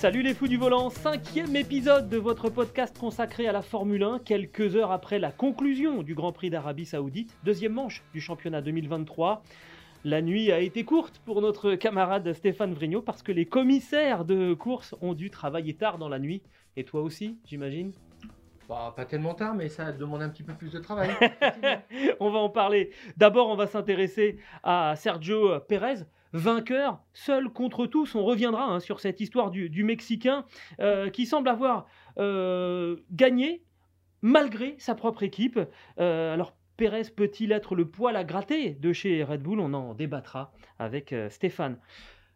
Salut les fous du volant, cinquième épisode de votre podcast consacré à la Formule 1, quelques heures après la conclusion du Grand Prix d'Arabie Saoudite, deuxième manche du championnat 2023. La nuit a été courte pour notre camarade Stéphane Vrignot parce que les commissaires de course ont dû travailler tard dans la nuit. Et toi aussi, j'imagine? Bah, pas tellement tard, mais ça demande un petit peu plus de travail. on va en parler. D'abord, on va s'intéresser à Sergio Pérez, vainqueur, seul contre tous. On reviendra hein, sur cette histoire du, Mexicain euh, qui semble avoir euh, gagné malgré sa propre équipe. Euh, alors, Pérez peut-il être le poil à gratter de chez Red Bull? On en débattra avec Stéphane.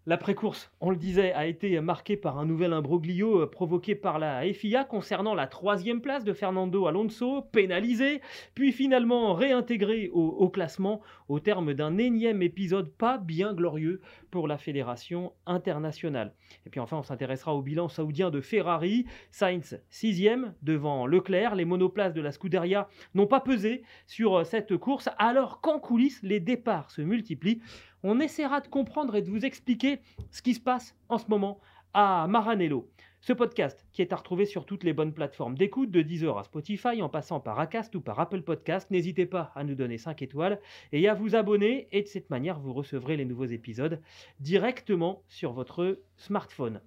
L'après-course, on le disait, a été marqué par un nouvel imbroglio euh, provoqué par la FIA concernant la troisième place de Fernando Alonso, pénalisé, puis finalement réintégré au, classement au terme d'un énième épisode pas bien glorieux pour la fédération internationale. Et puis enfin, on s'intéressera au bilan saoudien de Ferrari, Sainz sixième devant Leclerc. Les monoplaces de la Scuderia n'ont pas pesé sur euh, cette course, alors qu'en coulisses, les départs se multiplient on essaiera de comprendre et de vous expliquer ce qui se passe en ce moment à Maranello. Ce podcast qui est à retrouver sur toutes les bonnes plateformes d'écoute, de Deezer à Spotify, en passant par Acast ou par Apple Podcast. N'hésitez pas à nous donner 5 étoiles et à vous abonner. Et de cette manière, vous recevrez les nouveaux épisodes directement sur votre smartphone.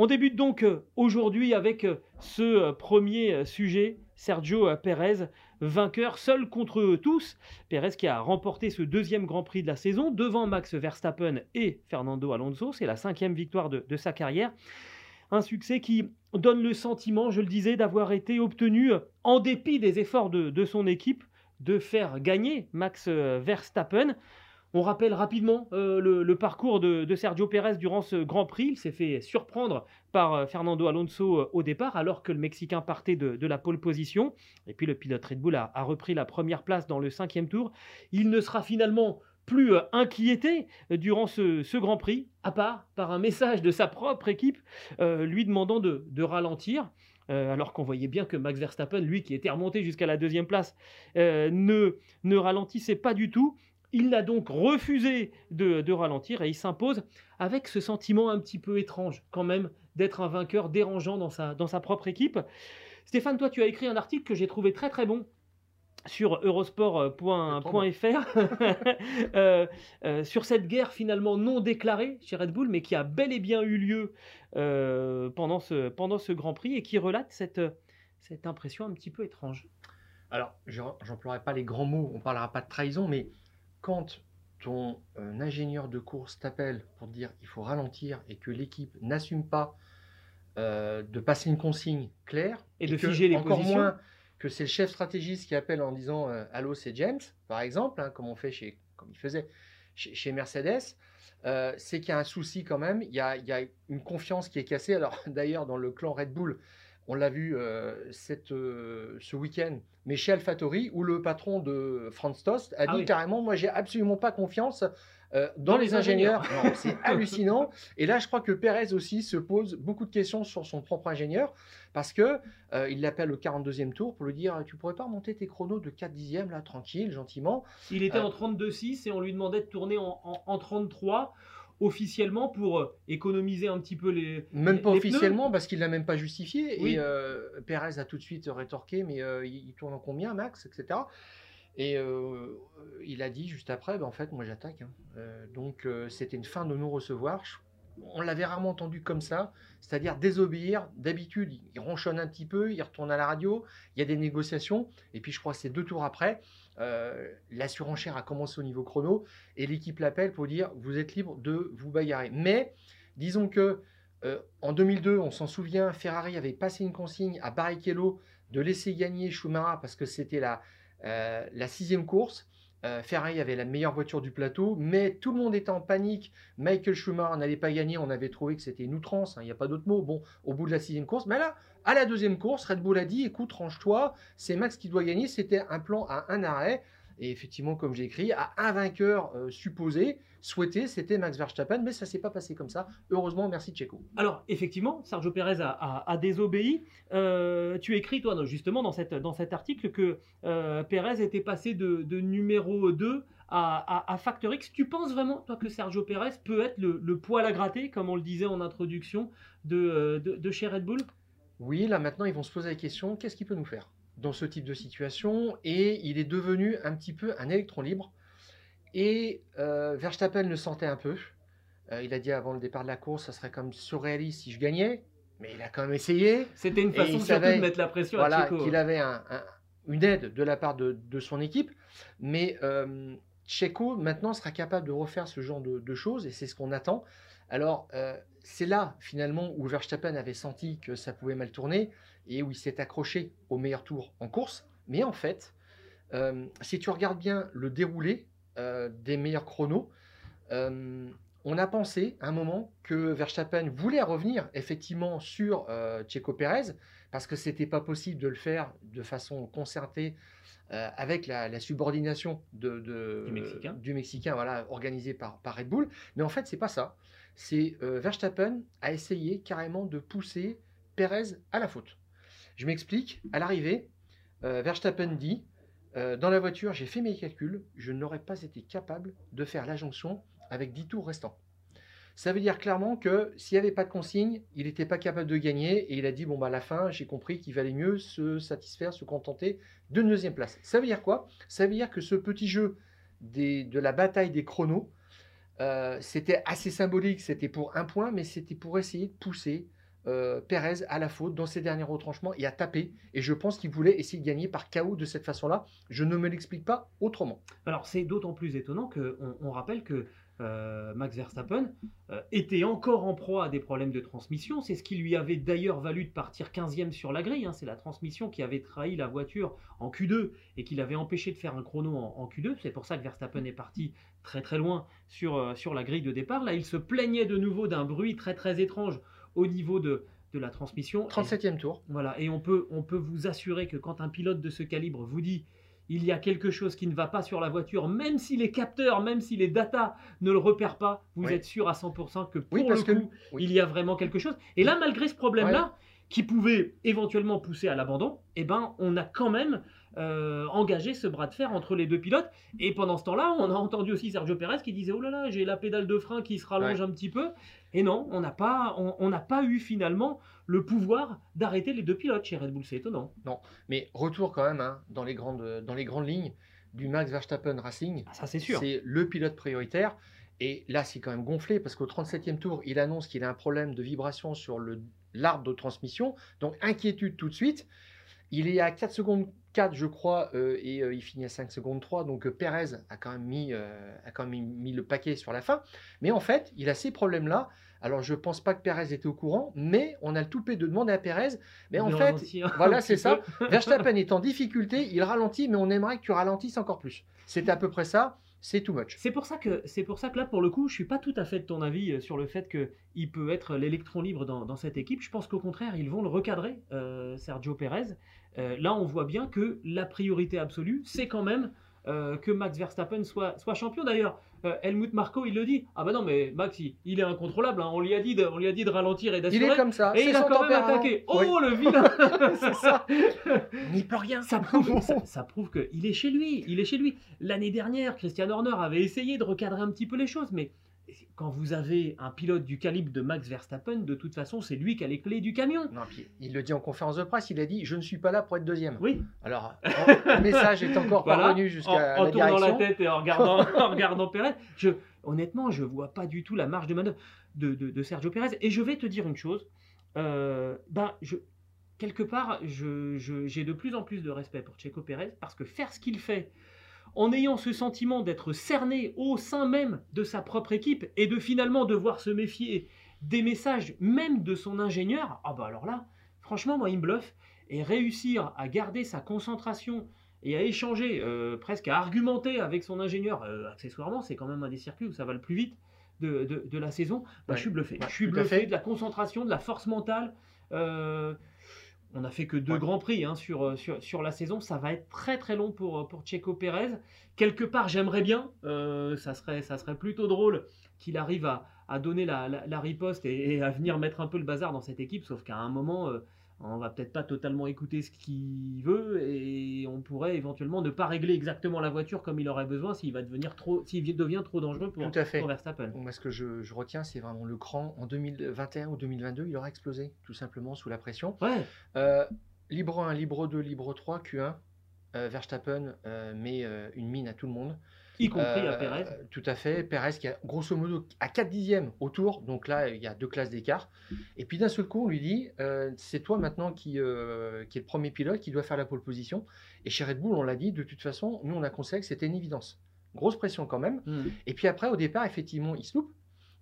On débute donc euh, aujourd'hui avec euh, ce euh, premier sujet, Sergio Pérez, vainqueur seul contre tous. Pérez qui a remporté ce deuxième Grand Prix de la saison devant Max Verstappen et Fernando Alonso. C'est la cinquième victoire de, sa carrière. Un succès qui donne le sentiment, je le disais, d'avoir été obtenu en dépit des efforts de son équipe de faire gagner Max Verstappen. On rappelle rapidement euh, le, parcours de, Sergio Pérez durant ce Grand Prix. Il s'est fait surprendre par euh, Fernando Alonso euh, au départ, alors que le Mexicain partait de, la pole position. Et puis le pilote Red Bull a, repris la première place dans le cinquième tour. Il ne sera finalement plus inquiété durant ce, Grand Prix, à part par un message de sa propre équipe lui demandant de, ralentir. alors qu'on voyait bien que Max Verstappen, lui qui était remonté jusqu'à la deuxième place, ne, ne ralentissait pas du tout. Il a donc refusé de, ralentir et il s'impose avec ce sentiment un petit peu étrange quand même d'être un vainqueur dérangeant dans sa, dans sa propre équipe. Stéphane, toi tu as écrit un article que j'ai trouvé très très bon sur eurosport.fr euh, euh, sur cette guerre finalement non déclarée chez Red Bull mais qui a bel et bien eu lieu euh, pendant, ce, pendant ce Grand Prix et qui relate cette, cette impression un petit peu étrange. Alors, j'emploierai pas les grands mots, on parlera pas de trahison, mais quand ton euh, ingénieur de course t'appelle pour dire il faut ralentir et que l'équipe n'assume pas euh, de passer une consigne claire et, de figer les encore moins que c'est le chef stratégiste qui appelle en disant euh, allô c'est James par exemple hein, comme on fait chez comme il faisait chez, Mercedes c'est qu'il y a un souci quand même il y a, il y a une confiance qui est cassée. Alors d'ailleurs dans le clan Red Bull on l'a vu euh, cette, euh, ce week-end, mais chez AlphaTauri, où le patron de Franz Tost a ah dit carrément Moi, j'ai absolument pas confiance euh, dans, les, ingénieurs. C'est hallucinant. Et là, je crois que Perez aussi se pose beaucoup de questions sur son propre ingénieur parce que il l'appelle au 42e tour pour lui dire Tu pourrais pas remonter tes chronos de 4 dixièmes là, tranquille, gentiment? Il était en 32-6 et on lui demandait de tourner en, en 33 officiellement pour euh, économiser un petit peu les. Même pas officiellement parce qu'il l'a même pas justifié. Et euh, Perez a tout de suite rétorqué mais euh, il tourne en combien, Max, etc. Et il a dit juste après, ben, en fait, moi j'attaque. Hein. donc c'était une fin de non-recevoir. On l'avait rarement entendu comme ça, c'est-à-dire désobéir. D'habitude, il ronchonne un petit peu, il retourne à la radio, il y a des négociations. Et puis je crois que c'est deux tours après, euh, la surenchère a commencé au niveau chrono et l'équipe l'appelle pour dire vous êtes libre de vous bagarrer. Mais disons que euh, en 2002, on s'en souvient, Ferrari avait passé une consigne à Barrichello de laisser gagner Schumacher parce que c'était la, euh, la sixième course. Euh, Ferrari avait la meilleure voiture du plateau, mais tout le monde était en panique. Michael Schumacher n'allait pas gagner. On avait trouvé que c'était une outrance. hein, Il n'y a pas d'autre mot. Bon, au bout de la sixième course. Mais là, à la deuxième course, Red Bull a dit écoute, range-toi. C'est Max qui doit gagner. C'était un plan à un arrêt. Et effectivement, comme j'ai écrit, à un vainqueur euh, supposé, souhaité, c'était Max Verstappen. Mais ça s'est pas passé comme ça. Heureusement, merci Checo. Alors, effectivement, Sergio Pérez a, a- a désobéi. Euh, tu écris, toi, justement, dans, cette, dans cet article, que euh, Pérez était passé de, de numéro 2 à, à, à Factor X. Tu penses vraiment, toi, que Sergio Pérez peut être le, le poil à gratter, comme on le disait en introduction, de, euh, de, de chez Red Bull? Oui, là maintenant, ils vont se poser la question qu'est-ce qu'il peut nous faire? Dans ce type de situation Et il est devenu un petit peu un électron libre. Et euh, Verstappen le sentait un peu. Euh, il a dit avant le départ de la course, ça serait comme surréaliste si je gagnais. Mais il a quand même essayé. C'était une façon savait- de mettre la pression Voilà, à Checo. qu'il avait un- un- une aide de la part de, de son équipe. Mais euh, Checo, maintenant, sera capable de refaire ce genre de, de choses et c'est ce qu'on attend. Alors, euh, c'est là, finalement, où Verstappen avait senti que ça pouvait mal tourner et où il s'est accroché au meilleur tour en course. Mais en fait, euh, si tu regardes bien le déroulé euh, des meilleurs chronos, euh, on a pensé à un moment que Verstappen voulait revenir effectivement sur euh, Checo Pérez parce que c'était pas possible de le faire de façon concertée euh, avec la, la subordination de, de- Du Mexicain. du Mexicain, voilà, organisée par, par Red Bull. Mais en fait, c'est pas ça. C'est euh, Verstappen a essayé carrément de pousser Pérez à la faute. Je m'explique. À l'arrivée, euh, Verstappen dit euh, dans la voiture, j'ai fait mes calculs, je n'aurais pas été capable de faire la jonction avec 10 tours restants. Ça veut dire clairement que s'il n'y avait pas de consigne, il n'était pas capable de gagner et il a dit bon bah à la fin j'ai compris qu'il valait mieux se satisfaire, se contenter d'une deuxième place. Ça veut dire quoi? Ça veut dire que ce petit jeu de la bataille des chronos, euh, c'était assez symbolique, c'était pour un point, mais c'était pour essayer de pousser euh, Pérez à la faute dans ses derniers retranchements et à taper. Et je pense qu'il voulait essayer de gagner par chaos de cette façon-là. Je ne me l'explique pas autrement. Alors c'est d'autant plus étonnant qu'on on rappelle que euh, Max Verstappen euh, était encore en proie à des problèmes de transmission. C'est ce qui lui avait d'ailleurs valu de partir 15e sur la grille. hein. C'est la transmission qui avait trahi la voiture en Q2 et qui l'avait empêché de faire un chrono en, en Q2. C'est pour ça que Verstappen est parti très très loin sur, euh, sur la grille de départ. Là, il se plaignait de nouveau d'un bruit très très étrange au niveau de, de la transmission. Et- 37e tour. voilà, et on peut, on peut vous assurer que quand un pilote de ce calibre vous dit il y a quelque chose qui ne va pas sur la voiture, même si les capteurs, même si les datas ne le repèrent pas, vous Oui. êtes sûr à 100% que pour Oui, parce le que coup, oui. il y a vraiment quelque chose. Et là, malgré ce problème-là, qui pouvait éventuellement pousser à l'abandon, eh ben, on a quand même euh, engagé ce bras de fer entre les deux pilotes. Et pendant ce temps-là, on a entendu aussi Sergio Pérez qui disait Oh là là, j'ai la pédale de frein qui se rallonge Ouais. un petit peu. Et non, on n'a pas, on, on n'a pas eu finalement le pouvoir d'arrêter les deux pilotes chez Red Bull. C'est étonnant. Mais retour quand même hein, dans, les grandes, dans les grandes lignes du Max Verstappen Racing. Ah, ça, c'est sûr. C'est le pilote prioritaire. Et là, c'est quand même gonflé parce qu'au 37e tour, il annonce qu'il a un problème de vibration sur l'arbre de transmission. Donc, inquiétude tout de suite. Il est à 4 secondes 4, je crois, euh, et euh, il finit à 5 secondes 3. Donc, euh, Perez a quand, même mis, euh, a quand même mis le paquet sur la fin. Mais en fait, il a ces problèmes-là. Alors, je pense pas que Perez était au courant, mais on a le toupet de demander à Perez. Mais en fait, un voilà, c'est ça. Verstappen est en difficulté, il ralentit, mais on aimerait que tu ralentisses encore plus. C'est à peu près ça, c'est too much. C'est pour ça que c'est pour ça que là pour le coup je suis pas tout à fait de ton avis euh, sur le fait que il peut être l'électron libre dans, dans cette équipe. Je pense qu'au contraire ils vont le recadrer euh, Sergio Pérez. Euh, là on voit bien que la priorité absolue c'est quand même euh, que Max Verstappen soit, soit champion. D'ailleurs euh, Helmut Marko il le dit ah bah non mais Max il, il est incontrôlable. hein. On lui a dit de, on lui a dit de ralentir et Il d'assurer. est comme ça, Et il a quand même attaqué. Oui, Oh le vilain c'est ça. Il n'y peut rien. ça prouve, ça, ça prouve qu'il est chez lui. Il est chez lui. L'année dernière, Christian Horner avait essayé de recadrer un petit peu les choses, mais quand vous avez un pilote du calibre de Max Verstappen, de toute façon, c'est lui qui a les clés du camion. Non, puis il le dit en conférence de presse, il a dit Je ne suis pas là pour être deuxième. Oui, Alors, le message est encore Voilà. parvenu en, jusqu'à en la tournant la tête et en regardant, en regardant. Je, honnêtement, je vois pas du tout la marge de manœuvre de, de- de Sergio Pérez. Et je vais te dire une chose. euh, ben, je, quelque part, je- je- j'ai de plus en plus de respect pour Checo Pérez parce que faire ce qu'il fait en ayant ce sentiment d'être cerné au sein même de sa propre équipe et de finalement devoir se méfier des messages même de son ingénieur, ah bah alors là, franchement, moi, il me bluffe. et réussir à garder sa concentration et à échanger, euh, presque à argumenter avec son ingénieur, euh, accessoirement, c'est quand même un des circuits où ça va le plus vite de, de- de la saison, bah, Ouais. je suis bluffé. Ouais, je suis bluffé de la concentration, de la force mentale. Euh, on n'a fait que deux Ouais. grands prix hein, sur, euh, sur, sur la saison. Ça va être très très long pour, pour Checo Pérez. Quelque part, j'aimerais bien. euh, ça, serait, ça serait plutôt drôle qu'il arrive à, à donner la, la- la riposte et, et à venir mettre un peu le bazar dans cette équipe. Sauf qu'à un moment, euh, on va peut-être pas totalement écouter ce qu'il veut et on pourrait éventuellement ne pas régler exactement la voiture comme il aurait besoin s'il va devenir trop, s'il devient trop dangereux pour, Tout à fait. pour Verstappen. Moi, ce que je, je retiens, c'est vraiment le cran. En 2021 ou 2022, il aura explosé, tout simplement, sous la pression. Ouais, Euh, libre 1, libre 2, libre 3, Q1. euh, Verstappen euh, met une mine à tout le monde. Y compris à Euh, Pérez. Tout à fait. Pérez qui a grosso modo à 4 dixièmes au tour. Donc là, il y a deux classes d'écart. Et puis d'un seul coup, on lui dit euh, c'est toi maintenant qui, euh, qui est le premier pilote qui doit faire la pole position. Et chez Red Bull, on l'a dit, de toute façon, nous, on a considéré que c'était une évidence. Grosse pression quand même. Hmm. Et puis après, au départ, effectivement, il se loupe.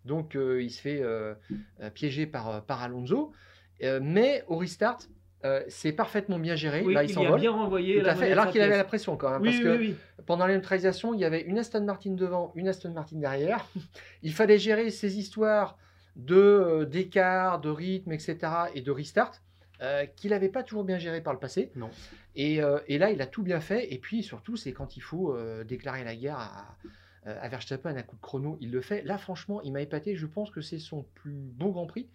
Donc euh, il se fait euh, euh, piéger par, euh, par Alonso. Euh, mais au restart, euh, c'est parfaitement bien géré. Oui, là, il il s'envole. bien renvoyé Tout la à fait. Alors qu'il avait la pression quand même. Oui, parce oui, que pendant la neutralisation, il y avait une Aston Martin devant, une Aston Martin derrière. Il fallait gérer ces histoires de euh, d'écart, de rythme, etc. et de restart euh, qu'il n'avait pas toujours bien géré par le passé. Non. Et, euh, et là, il a tout bien fait. Et puis surtout, c'est quand il faut déclarer la guerre à, à Verstappen à coup de chrono, il le fait. Là, franchement, il m'a épaté. Je pense que c'est son plus beau Grand Prix.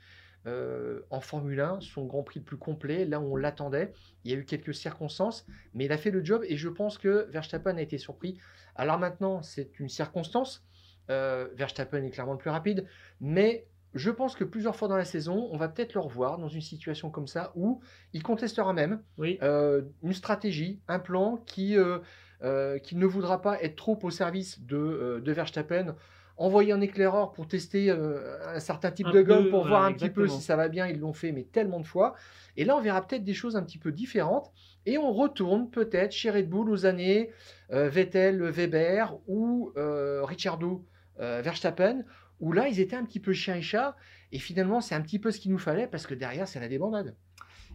Euh, en Formule 1, son Grand Prix le plus complet, là où on l'attendait. Il y a eu quelques circonstances, mais il a fait le job et je pense que Verstappen a été surpris. Alors maintenant, c'est une circonstance. Euh, Verstappen est clairement le plus rapide, mais je pense que plusieurs fois dans la saison, on va peut-être le revoir dans une situation comme ça où il contestera même Oui. euh, une stratégie, un plan qui, euh, euh, qui ne voudra pas être trop au service de, de Verstappen. Envoyer un éclaireur pour tester euh, un certain type Un de gomme peu, pour voir un petit peu si ça va bien. Ils l'ont fait, mais tellement de fois. Et là, on verra peut-être des choses un petit peu différentes. Et on retourne peut-être chez Red Bull aux années euh, Vettel, Weber ou euh, Ricciardo, Verstappen, où là, ils étaient un petit peu chien et chat. Et finalement, c'est un petit peu ce qu'il nous fallait parce que derrière, c'est la débandade.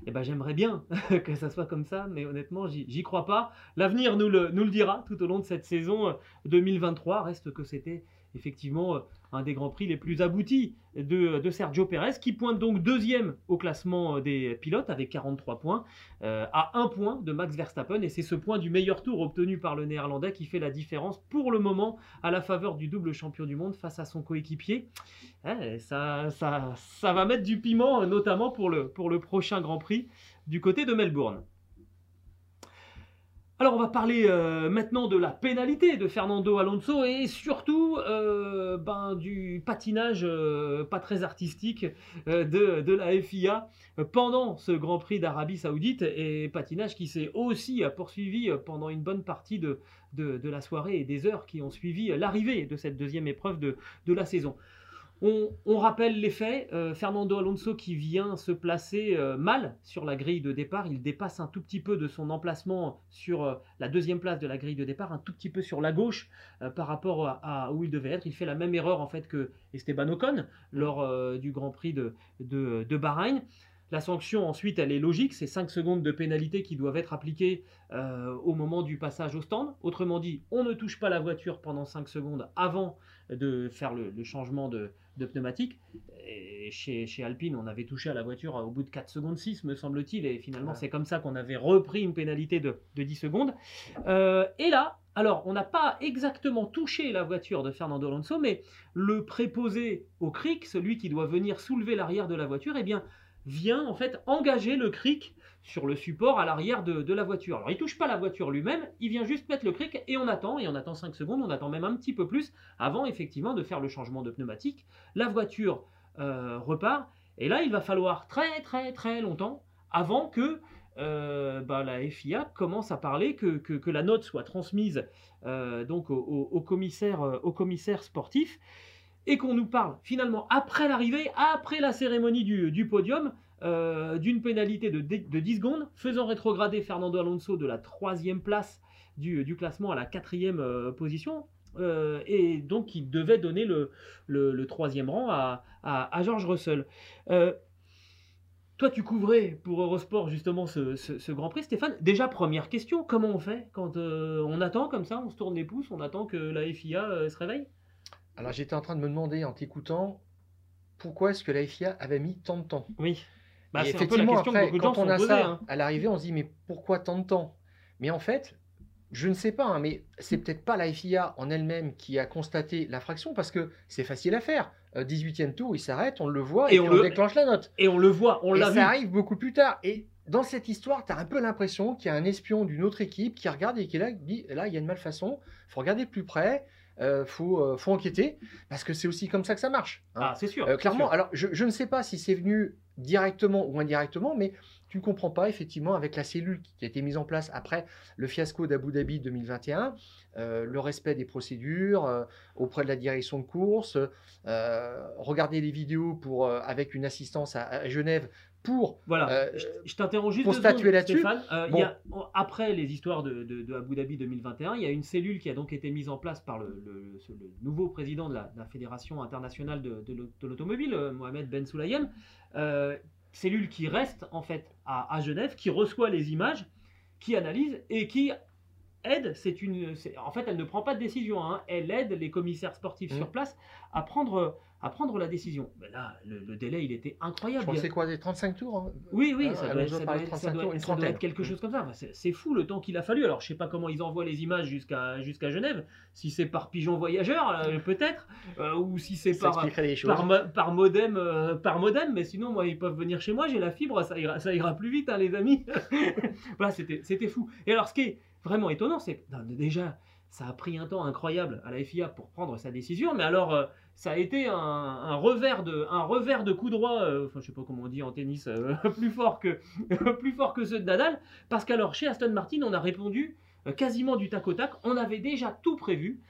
Eh ben, j'aimerais bien que ça soit comme ça, mais honnêtement, j'y crois pas. L'avenir nous le, nous le dira tout au long de cette saison euh, 2023. Reste que c'était effectivement euh, un des grands prix les plus aboutis de, Sergio Pérez, qui pointe donc deuxième au classement euh, des pilotes avec 43 points, euh, à un point de Max Verstappen. Et c'est ce point du meilleur tour obtenu par le Néerlandais qui fait la différence pour le moment à la faveur du double champion du monde face à son coéquipier. Eh, ça, va mettre du piment, notamment pour le prochain Grand Prix du côté de Melbourne. Alors on va parler euh, maintenant de la pénalité de Fernando Alonso et surtout euh, ben, du patinage euh, pas très artistique de, la FIA pendant ce Grand Prix d'Arabie Saoudite et patinage qui s'est aussi poursuivi pendant une bonne partie de, la soirée et des heures qui ont suivi l'arrivée de cette deuxième épreuve de la saison. On, rappelle les faits. euh, Fernando Alonso qui vient se placer euh, mal sur la grille de départ. Il dépasse un tout petit peu de son emplacement sur euh, la deuxième place de la grille de départ, un tout petit peu sur la gauche par rapport à, où il devait être. Il fait la même erreur en fait que Esteban Ocon lors du Grand Prix de Bahreïn. La sanction ensuite, elle est logique, c'est 5 secondes de pénalité qui doivent être appliquées euh, au moment du passage au stand. Autrement dit, on ne touche pas la voiture pendant 5 secondes avant de faire le, le changement de, de pneumatique. Et chez, chez Alpine, on avait touché à la voiture au bout de 4 secondes 6, me semble-t-il, et finalement c'est comme ça qu'on avait repris une pénalité de, de 10 secondes. Euh, et là, alors on n'a pas exactement touché la voiture de Fernando Alonso, mais le préposé au cric, celui qui doit venir soulever l'arrière de la voiture, eh bien vient en fait engager le cric sur le support à l'arrière de, la voiture. Alors il touche pas la voiture lui-même, il vient juste mettre le cric et on attend, et on attend 5 secondes, on attend même un petit peu plus avant effectivement de faire le changement de pneumatique. La voiture euh, repart, et là il va falloir très très très longtemps avant que euh, bah, la FIA commence à parler, que, la note soit transmise euh, donc au, commissaire, au commissaire sportif et qu'on nous parle finalement après l'arrivée, après la cérémonie du, podium, euh, d'une pénalité de, dix- de 10 secondes, faisant rétrograder Fernando Alonso de la troisième place du, classement à la quatrième euh, position. Euh, et donc il devait donner le, troisième rang à, George Russell. Toi, tu couvrais pour Eurosport justement ce, Grand Prix, Stéphane. Déjà, première question, comment on fait quand on attend comme ça, on se tourne les pouces, on attend que la FIA se réveille? Alors j'étais en train de me demander en t'écoutant, pourquoi est-ce que la FIA avait mis tant de temps? Oui. Bah, c'est effectivement, après, quand on a ça hein. à l'arrivée, on se dit mais pourquoi tant de temps? Mais en fait, je ne sais pas, hein, mais c'est peut-être pas la FIA en elle-même qui a constaté l'infraction parce que c'est facile à faire. 18e euh, tour, il s'arrête, on le voit et, on, déclenche la note. Et on le voit, on l'a vu. Ça arrive beaucoup plus tard. Et dans cette histoire, tu as un peu l'impression qu'il y a un espion d'une autre équipe qui regarde et qui là, dit là, il y a une malfaçon, il faut regarder de plus près. Il euh, faut, euh, faut, enquêter parce que c'est aussi comme ça que ça marche. Hein. Ah, c'est sûr. clairement, alors je, je, ne sais pas si c'est venu directement ou indirectement, mais tu ne comprends pas effectivement avec la cellule qui a été mise en place après le fiasco d'Abu Dhabi 2021, euh, le respect des procédures euh, auprès de la direction de course, euh, regarder les vidéos pour, avec une assistance à, Genève pour voilà je, t'interroge juste pour statuer là-dessus après les histoires de, de, Abu Dhabi 2021 il y a une cellule qui a donc été mise en place par le, nouveau président de la, fédération internationale de, l'automobile Mohamed Ben Sulayem cellule qui reste en fait à, Genève, qui reçoit les images, qui analyse et qui aide. C'est une, en fait, elle ne prend pas de décision. Hein. elle aide les commissaires sportifs mmh. sur place à prendre à prendre la décision. Mais là, le, délai, il était incroyable. C'est quoi, des 35 tours hein? Oui, oui, ça, doit, être quelque chose comme ça. C'est fou le temps qu'il a fallu. Alors, je sais pas comment ils envoient les images jusqu'à jusqu'à Genève. Si c'est par pigeon voyageur, euh, peut-être, euh, ou si c'est par, par, par, modem, euh, par modem. Mais sinon, moi, ils peuvent venir chez moi. J'ai la fibre, ça ira, ça ira plus vite, hein, les amis. voilà, c'était fou. Et alors, ce qui est vraiment étonnant, c'est déjà, ça a pris un temps incroyable à la FIA pour prendre sa décision. Mais alors ça a été un, revers de un revers de coup droit, euh, enfin je sais pas comment on dit en tennis, euh, plus fort que plus fort que ceux de Nadal, parce qu'alors chez Aston Martin on a répondu euh, quasiment du tac au tac, on avait déjà tout prévu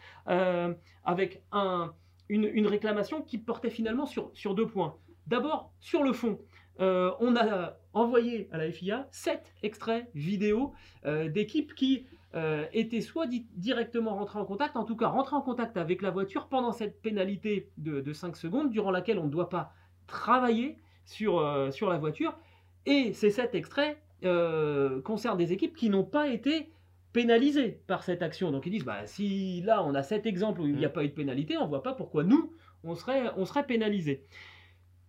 avec un, une, réclamation qui portait finalement sur, sur deux points. D'abord sur le fond, on a envoyé à la FIA sept extraits vidéo d'équipes qui euh, était soit directement rentré en contact, en tout cas rentré en contact avec la voiture pendant cette pénalité de, 5 secondes, durant laquelle on ne doit pas travailler sur, euh, sur la voiture. Et ces sept extraits euh, concernent des équipes qui n'ont pas été pénalisées par cette action. Donc ils disent, bah, si là on a cet exemple où il n'y a mm. pas eu de pénalité, on ne voit pas pourquoi nous, on serait, on serait pénalisé.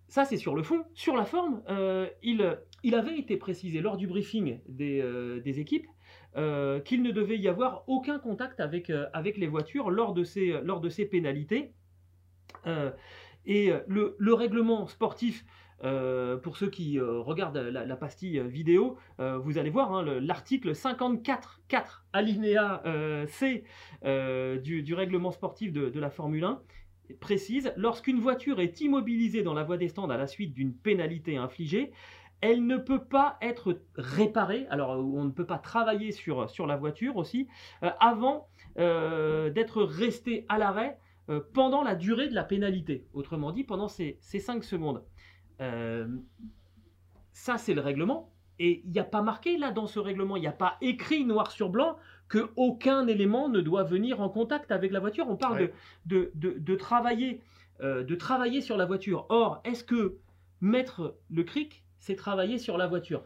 Ça, c'est sur le fond. Sur la forme, il, il avait été précisé lors du briefing des, des équipes euh, qu'il ne devait y avoir aucun contact avec, euh, les voitures lors de ces, pénalités. Euh, et le, règlement sportif, pour ceux qui regardent la, pastille vidéo, vous allez voir hein, l'article 54.4 alinéa C du, règlement sportif de la Formule 1 précise, lorsqu'une voiture est immobilisée dans la voie des stands à la suite d'une pénalité infligée, elle ne peut pas être réparée, alors on ne peut pas travailler sur, sur la voiture aussi, euh, avant euh, d'être resté à l'arrêt euh, pendant la durée de la pénalité, autrement dit pendant ces, ces 5 secondes. ça c'est le règlement, et il n'y a pas marqué là dans ce règlement, il n'y a pas écrit noir sur blanc que aucun élément ne doit venir en contact avec la voiture. On parle de, de, de, travailler, de travailler sur la voiture. Or, est-ce que mettre le cric c'est travailler sur la voiture?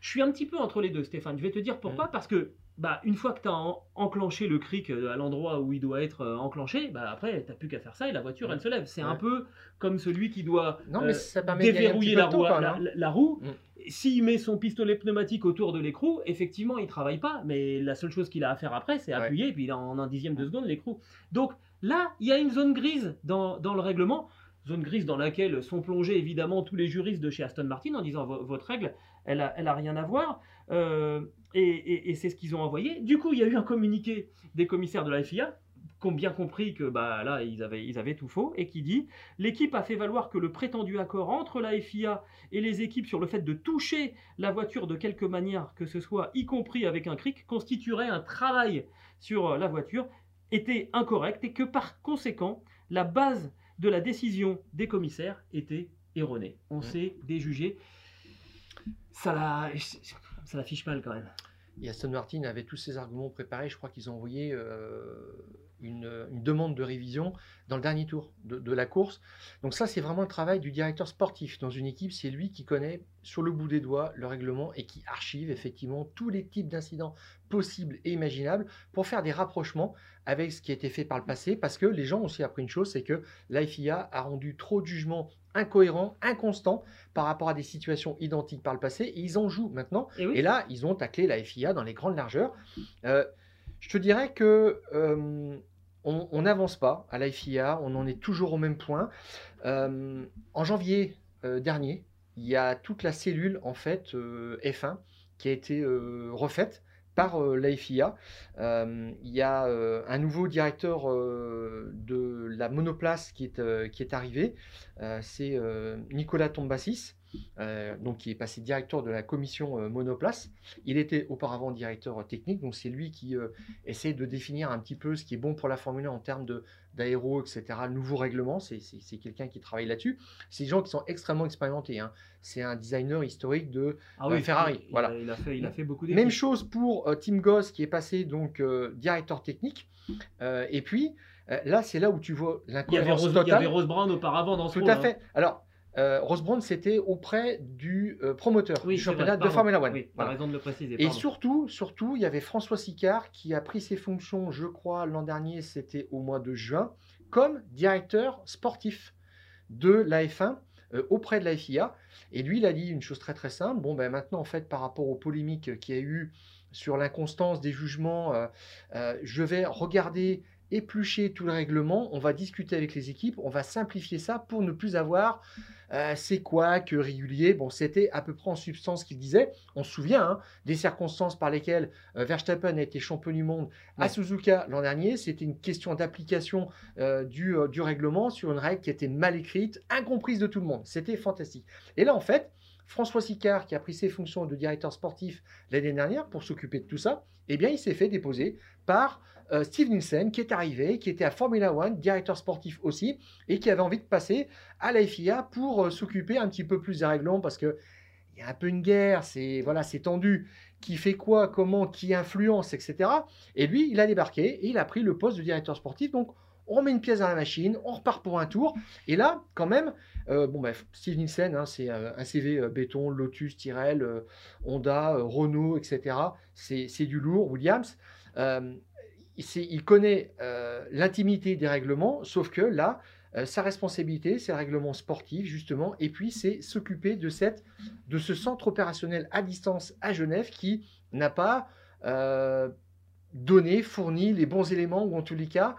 Je suis un petit peu entre les deux, Stéphane. Je vais te dire pourquoi. Parce que bah, une fois que tu as enclenché le cric euh, à l'endroit où il doit être euh, enclenché, bah, après, tu n'as plus qu'à faire ça et la voiture, elle se lève. C'est un peu comme celui qui doit euh, déverrouiller la, roue, la, roue. Mm. S'il met son pistolet pneumatique autour de l'écrou, effectivement, il travaille pas, mais la seule chose qu'il a à faire après, c'est appuyer, et puis en un dixième de seconde, l'écrou. Donc là, il y a une zone grise dans, dans le règlement zone grise dans laquelle sont plongés évidemment tous les juristes de chez Aston Martin en disant votre règle, elle a, elle a rien à voir. Euh, et, c'est ce qu'ils ont envoyé. Du coup, il y a eu un communiqué des commissaires de la FIA qui ont bien compris que bah, là, ils avaient, ils avaient tout faux, et qui dit L'équipe a fait valoir que le prétendu accord entre la FIA et les équipes sur le fait de toucher la voiture de quelque manière que ce soit, y compris avec un cric, constituerait un travail sur la voiture, était incorrect, et que par conséquent, la base de la décision des commissaires était erronée. On s'est déjugé. Ça la, ça la fiche mal quand même. Et Aston Martin avait tous ces arguments préparés. Je crois qu'ils ont envoyé euh, une, demande de révision dans le dernier tour de, la course. Donc ça, c'est vraiment le travail du directeur sportif dans une équipe. C'est lui qui connaît sur le bout des doigts le règlement et qui archive effectivement tous les types d'incidents possibles et imaginables pour faire des rapprochements avec ce qui a été fait par le passé, parce que les gens ont aussi appris une chose, c'est que l'IFIA a rendu trop de jugements incohérents, inconstants par rapport à des situations identiques par le passé, et ils en jouent maintenant. Et, là, ils ont taclé la FIA dans les grandes largeurs. Euh, je te dirais que euh, on n'avance pas à la FIA, on en est toujours au même point. Euh, en janvier dernier, il y a toute la cellule en fait F1 qui a été refaite par euh, la FIA. Euh, il y a euh, un nouveau directeur de la monoplace qui est, qui est arrivé, c'est Nicolas Tombassis. Donc qui est passé directeur de la commission monoplace. Il était auparavant directeur technique, donc c'est lui qui essaie de définir un petit peu ce qui est bon pour la Formule 1 en termes d'aéro, etc., nouveau règlement, c'est quelqu'un qui travaille là-dessus. C'est des gens qui sont extrêmement expérimentés. Hein. C'est un designer historique de ah euh, Ferrari. Il, voilà. Il a, fait, il a fait beaucoup Même chose pour euh, Tim Goss qui est passé donc euh, directeur technique. et puis là, c'est là où tu vois l'incohérence totale. Il y avait Rose Brown auparavant dans ce Tout à fait. Alors, euh, Brown, c'était auprès du promoteur du championnat de Formula One. Oui, raison de le préciser. Et surtout, surtout, il y avait François Sicard qui a pris ses fonctions, je crois, l'an dernier, c'était au mois de juin, comme directeur sportif de la F1 euh, auprès de la FIA. Et lui, il a dit une chose très très simple. Bon, ben maintenant, en fait, par rapport aux polémiques qu'il y a eu sur l'inconstance des jugements, euh, euh, je vais regarder éplucher tout le règlement, on va discuter avec les équipes, on va simplifier ça pour ne plus avoir euh, c'est quoi que régulier. Bon, c'était à peu près en substance qu'il disait. On se souvient hein, des circonstances par lesquelles euh, Verstappen a été champion du monde à Suzuka l'an dernier. C'était une question d'application euh, du, du règlement sur une règle qui était mal écrite, incomprise de tout le monde. C'était fantastique. Et là, en fait, François Sicard, qui a pris ses fonctions de directeur sportif l'année dernière pour s'occuper de tout ça, eh bien, il s'est fait déposer par euh, Steve Nielsen, qui est arrivé, qui était à Formula One, directeur sportif aussi, et qui avait envie de passer à la FIA pour euh, s'occuper un petit peu plus des règlements, parce que il y a un peu une guerre, c'est voilà, c'est tendu. Qui fait quoi, comment, qui influence, etc. Et lui, il a débarqué et il a pris le poste de directeur sportif. Donc, on met une pièce dans la machine, on repart pour un tour. Et là, quand même, euh, bon, bref, Steve Nielsen, hein, c'est un CV béton, Lotus, Tyrrell, Honda, Renault, etc. C'est du lourd, Williams il connaît euh, l'intimité des règlements, sauf que là, euh, sa responsabilité, c'est le règlement sportif, justement, et puis c'est s'occuper de, cette, de ce centre opérationnel à distance à Genève qui n'a pas euh, donné, fourni les bons éléments, ou en tous les cas,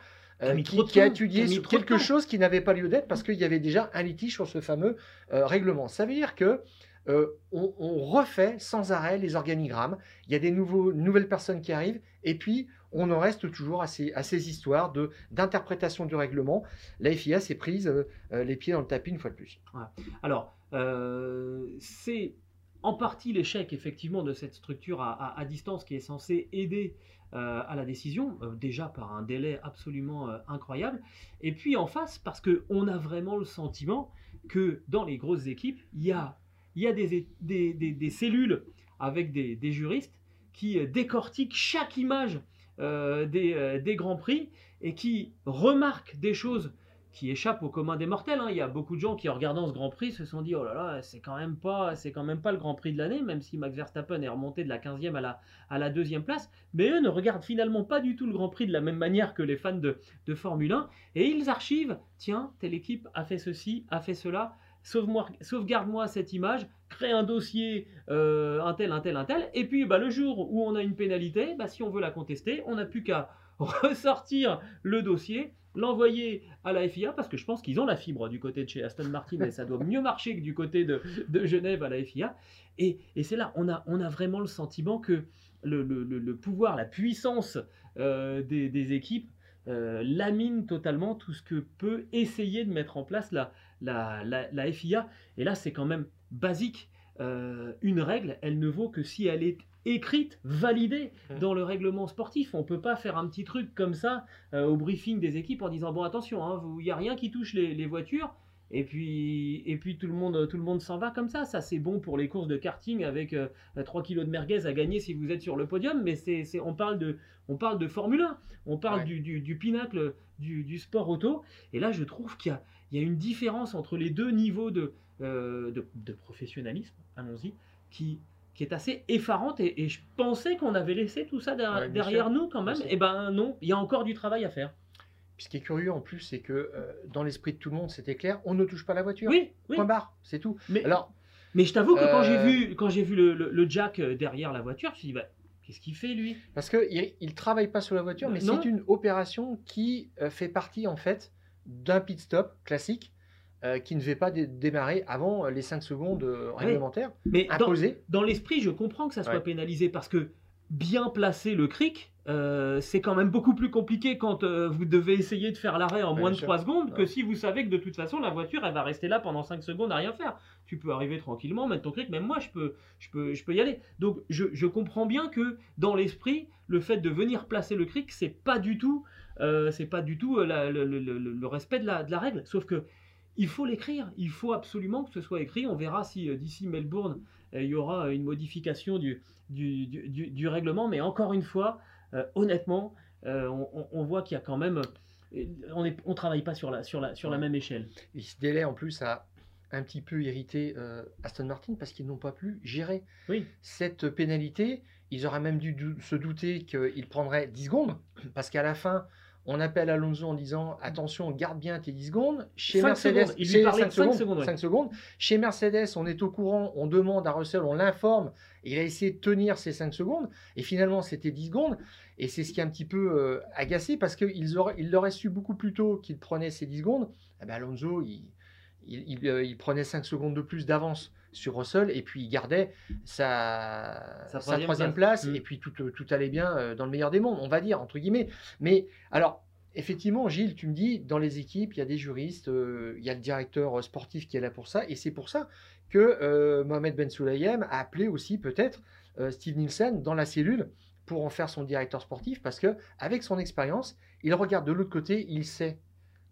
qui, a étudié sur quelque chose qui n'avait pas lieu d'être parce qu'il y avait déjà un litige sur ce fameux règlement. Ça veut dire que on, on, refait sans arrêt les organigrammes. Il y a des nouveaux, nouvelles personnes qui arrivent, et puis on en reste toujours à ces, histoires d'interprétation du règlement. La FIA s'est prise euh, euh, les pieds dans le tapis une fois de plus. Alors, euh, c'est en partie l'échec effectivement de cette structure à, distance qui est censée aider à la décision, déjà par un délai absolument incroyable, et puis en face parce qu'on a vraiment le sentiment que dans les grosses équipes, il y a, des, cellules avec des, juristes qui décortiquent chaque image euh, euh, des, grands prix et qui remarquent des choses qui échappent au commun des mortels. Hein. Il y a beaucoup de gens qui, en regardant ce Grand Prix, se sont dit oh là là, c'est quand même pas, c'est quand même pas le Grand Prix de l'année, même si Max Verstappen est remonté de la 15e à la, à la deuxième place. Mais eux ne regardent finalement pas du tout le Grand Prix de la même manière que les fans de, de Formule 1 et ils archivent. Tiens, telle équipe a fait ceci, a fait cela sauvegarde-moi cette image, crée un dossier, euh, un tel, un tel, un tel, et puis bah, le jour où on a une pénalité, bah, si on veut la contester, on n'a plus qu'à ressortir le dossier, l'envoyer à la FIA, parce que je pense qu'ils ont la fibre du côté de chez Aston Martin, et ça doit mieux marcher que du côté de, Genève à la FIA. Et, c'est là, on a, on a vraiment le sentiment que le, pouvoir, la puissance euh, des, équipes euh, lamine totalement tout ce que peut essayer de mettre en place la, la, FIA. Et là, c'est quand même basique. Euh, une règle, elle ne vaut que si elle est écrite, validée mmh. dans le règlement sportif. On ne peut pas faire un petit truc comme ça euh, au briefing des équipes en disant bon attention, il hein, n'y a rien qui touche les, voitures. Et puis, et puis tout le monde, tout le monde s'en va comme ça. Ça, c'est bon pour les courses de karting avec 3 kilos de merguez à gagner si vous êtes sur le podium. Mais c'est, on, parle de, on parle de Formule 1. On parle du, du, pinacle du, du, sport auto. Et là, je trouve qu'il y a, il y a une différence entre les deux niveaux de, de, de, professionnalisme, allons-y, qui, qui est assez effarante. Et, je pensais qu'on avait laissé tout ça derrière, nous quand même. Et eh ben non, il y a encore du travail à faire. ce qui est curieux en plus, c'est que euh, dans l'esprit de tout le monde, c'était clair, on ne touche pas la voiture. Oui, Point barre, c'est tout. Mais, Alors, mais je t'avoue que quand j'ai euh, vu, quand j'ai vu le, jack euh, derrière la voiture, je me suis dit, bah, qu'est-ce qu'il fait lui? Parce qu'il ne travaille pas sur la voiture, mais c'est une opération qui fait partie en fait d'un pit stop classique euh, qui ne va pas démarrer avant les 5 secondes euh, réglementaires Mais imposées. Dans, l'esprit, je comprends que ça soit pénalisé parce que bien placer le cric, euh, c'est quand même beaucoup plus compliqué quand vous devez essayer de faire l'arrêt en moins de 3 secondes que si vous savez que de toute façon la voiture elle va rester là pendant 5 secondes à rien faire. Tu peux arriver tranquillement, mettre ton cric, même moi je peux, je peux, je peux y aller. Donc je, comprends bien que dans l'esprit, le fait de venir placer le cric, c'est pas du tout, c'est pas du tout le, respect de la, de la règle. Sauf que il faut l'écrire, il faut absolument que ce soit écrit. On verra si euh, d'ici Melbourne, euh, il y aura une modification du, du, règlement. Mais encore une fois, euh, honnêtement, on, voit qu'il y a quand même... On ne on travaille pas sur la, sur, la, sur la même échelle. Et ce délai, en plus, a un petit peu irrité Aston Martin parce qu'ils n'ont pas pu gérer cette pénalité. Ils auraient même dû se douter qu'ils prendraient 10 secondes parce qu'à la fin, on appelle Alonso en disant attention, garde bien tes 10 secondes. Chez Mercedes, il lui parlait 5, secondes, 5 secondes. Chez Mercedes, on est au courant, on demande à Russell, on l'informe. Il a essayé de tenir ces 5 secondes et finalement c'était 10 secondes. Et c'est ce qui est un petit peu euh, agacé parce qu'il il aurait su beaucoup plus tôt qu'il prenait ces 10 secondes. Eh ben, Alonso, euh, il, prenait 5 secondes de plus d'avance sur Russell et puis il gardait sa, troisième, place, mm. et puis tout, tout, allait bien euh, dans le meilleur des mondes, on va dire, entre guillemets. Mais alors, effectivement, Gilles, tu me dis, dans les équipes, il y a des juristes, euh, il y a le directeur sportif qui est là pour ça, et c'est pour ça que euh, Mohamed Ben Sulayem a appelé aussi peut-être Steve Nielsen dans la cellule pour en faire son directeur sportif, parce que avec son expérience, il regarde de l'autre côté, il sait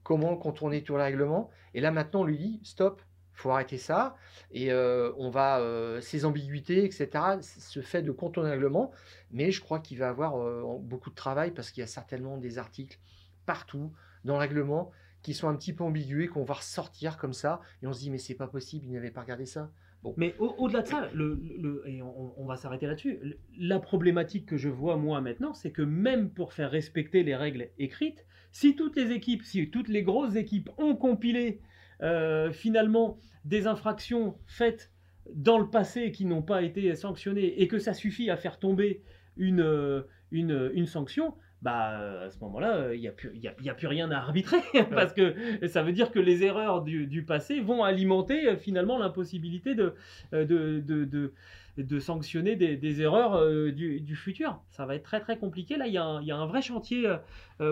comment contourner tout le règlement, et là maintenant on lui dit, stop, faut arrêter ça. Et euh, on va, euh, ces ambiguïtés, etc., se fait de contournablement. Mais je crois qu'il va avoir euh, beaucoup de travail parce qu'il y a certainement des articles partout dans le règlement qui sont un petit peu ambigus qu'on va ressortir comme ça. Et on se dit, mais c'est pas possible, il n'avait pas regardé ça. Bon. Mais au-delà de ça, le, et on, on va s'arrêter là-dessus, la problématique que je vois moi maintenant, c'est que même pour faire respecter les règles écrites, si toutes les équipes, si toutes les grosses équipes ont compilé euh, finalement des infractions faites dans le passé qui n'ont pas été sanctionnées et que ça suffit à faire tomber une, euh, une, une sanction, bah, à ce moment-là, il n'y a, plus, a, a plus rien à arbitrer, parce que ça veut dire que les erreurs du, du passé vont alimenter euh, finalement l'impossibilité de, de, de, de, sanctionner des, des erreurs du, du, futur. Ça va être très très compliqué. Là, il y, y, a un vrai chantier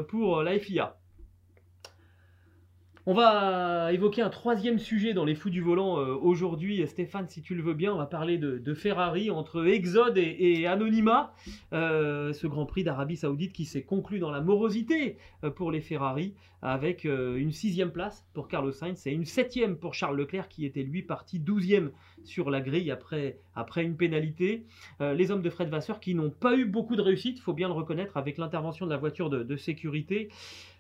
pour la FIA. On va évoquer un troisième sujet dans les fous du volant euh, aujourd'hui. Stéphane, si tu le veux bien, on va parler de, Ferrari entre Exode et, Anonyma. Euh, ce Grand Prix d'Arabie Saoudite qui s'est conclu dans la morosité euh, pour les Ferrari avec une sixième place pour Carlos Sainz et une septième pour Charles Leclerc qui était lui parti douzième sur la grille après, après une pénalité. les hommes de Fred Vasseur qui n'ont pas eu beaucoup de réussite, il faut bien le reconnaître, avec l'intervention de la voiture de sécurité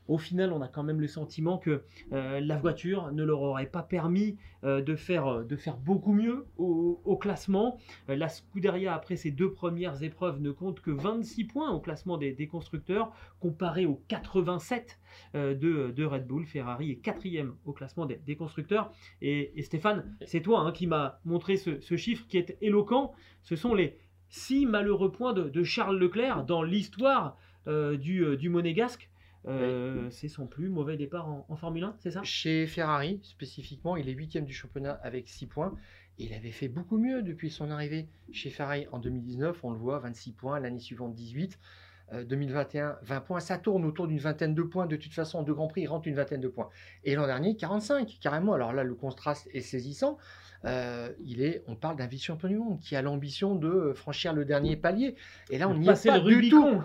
au final, on a quand même le sentiment que euh, la voiture ne leur aurait pas permis euh, de, faire, euh, de faire beaucoup mieux au, classement. la Scuderia, après ses deux premières épreuves, ne compte que 26 points au classement des, constructeurs, comparé aux 87 de, Red Bull. Ferrari est quatrième au classement des, constructeurs. Et, Stéphane, c'est toi hein, qui m'a montré ce, chiffre qui est éloquent. Ce sont les six malheureux points de, Charles Leclerc dans l'histoire du monégasque. Euh, c'est son plus mauvais départ en, Formule 1, c'est ça? Chez Ferrari, spécifiquement, il est huitième du championnat avec 6 points. Et il avait fait beaucoup mieux depuis son arrivée chez Ferrari en 2019. On le voit, 26 points, l'année suivante 18. 2021, 20 points. Ça tourne autour d'une vingtaine de points. De toute façon, en deux Grands Prix, il rentre une vingtaine de points. Et l'an dernier, 45, carrément. Alors là, le contraste est saisissant. Euh, il est, on parle d'un vice-champion du monde qui a l'ambition de franchir le dernier palier. Et là, on n'y est pas du tout.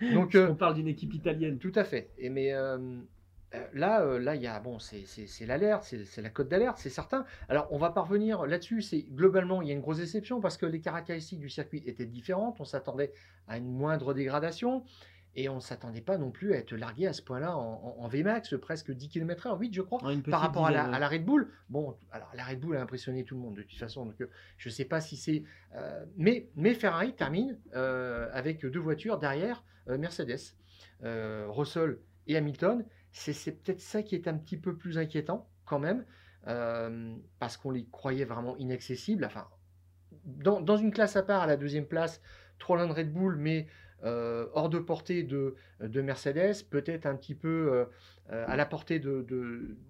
Donc, euh, on parle d'une équipe italienne. Tout à fait. Et mais euh, Euh, là, euh, là, il y a bon, c'est l'alerte, c'est la cote d'alerte, c'est certain. Alors, on va parvenir là-dessus. C'est globalement, il y a une grosse déception parce que les caractéristiques du circuit étaient différentes. On s'attendait à une moindre dégradation et on ne s'attendait pas non plus à être largué à ce point-là en, Vmax, presque 10 km/h, 8 je crois, par rapport à la, Red Bull. Bon, alors la Red Bull a impressionné tout le monde de toute façon, donc je ne sais pas si c'est. mais, mais Ferrari termine avec deux voitures derrière Mercedes, Russell et Hamilton c'est peut-être ça qui est un petit peu plus inquiétant quand même, euh, parce qu'on les croyait vraiment inaccessibles. Enfin, dans, une classe à part, à la deuxième place, de Red Bull, mais euh, hors de portée de, Mercedes, peut-être un petit peu euh, à la portée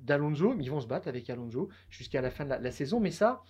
d'Alonso, mais ils vont se battre avec Alonso jusqu'à la fin de la saison. Mais ça,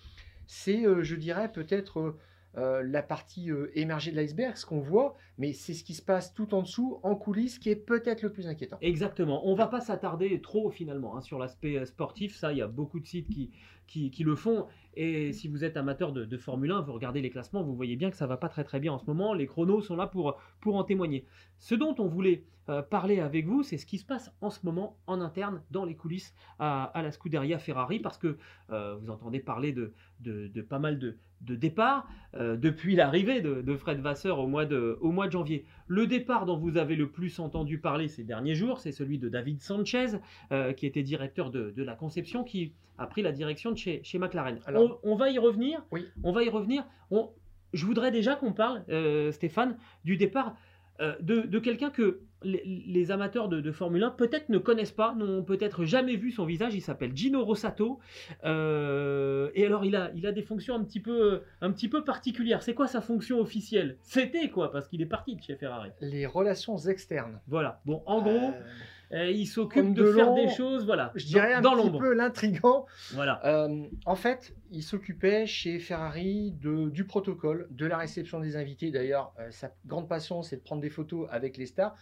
c'est, je dirais, peut-être euh, la partie euh, émergée de l'iceberg, ce qu'on voit, mais c'est ce qui se passe tout en dessous, en coulisses, qui est peut-être le plus inquiétant. Exactement. On va pas s'attarder trop finalement hein, sur l'aspect euh, sportif. Ça, il y a beaucoup de sites qui, qui, le font. Et si vous êtes amateur de, Formule 1, vous regardez les classements, vous voyez bien que ça va pas très très bien en ce moment. Les chronos sont là pour, pour en témoigner. Ce dont on voulait parler avec vous, c'est ce qui se passe en ce moment en interne dans les coulisses à, la Scuderia Ferrari, parce que vous entendez parler de, de pas mal de, de départ euh, depuis l'arrivée de, Fred Vasseur au mois de, au mois de janvier. Le départ dont vous avez le plus entendu parler ces derniers jours, c'est celui de David Sanchez, euh, qui était directeur de, la conception, qui a pris la direction de chez, chez McLaren. Alors, on, va y revenir. Oui. On va y revenir. je voudrais déjà qu'on parle, euh, Stéphane, du départ de quelqu'un que les, amateurs de, Formule 1 peut-être ne connaissent pas, n'ont peut-être jamais vu son visage. Il s'appelle Gino Rossato. Euh, et alors, il a, il a des fonctions un petit peu, un petit peu particulières. C'est quoi sa fonction officielle? C'était quoi? Parce qu'il est parti de chez Ferrari. Les relations externes. Voilà. Bon, en gros. Euh, euh, il s'occupe de, faire des choses, voilà. Je dirais un petit peu l'intrigant. Voilà. en fait, il s'occupait chez Ferrari de, du protocole, de la réception des invités. D'ailleurs, sa grande passion, c'est de prendre des photos avec les stars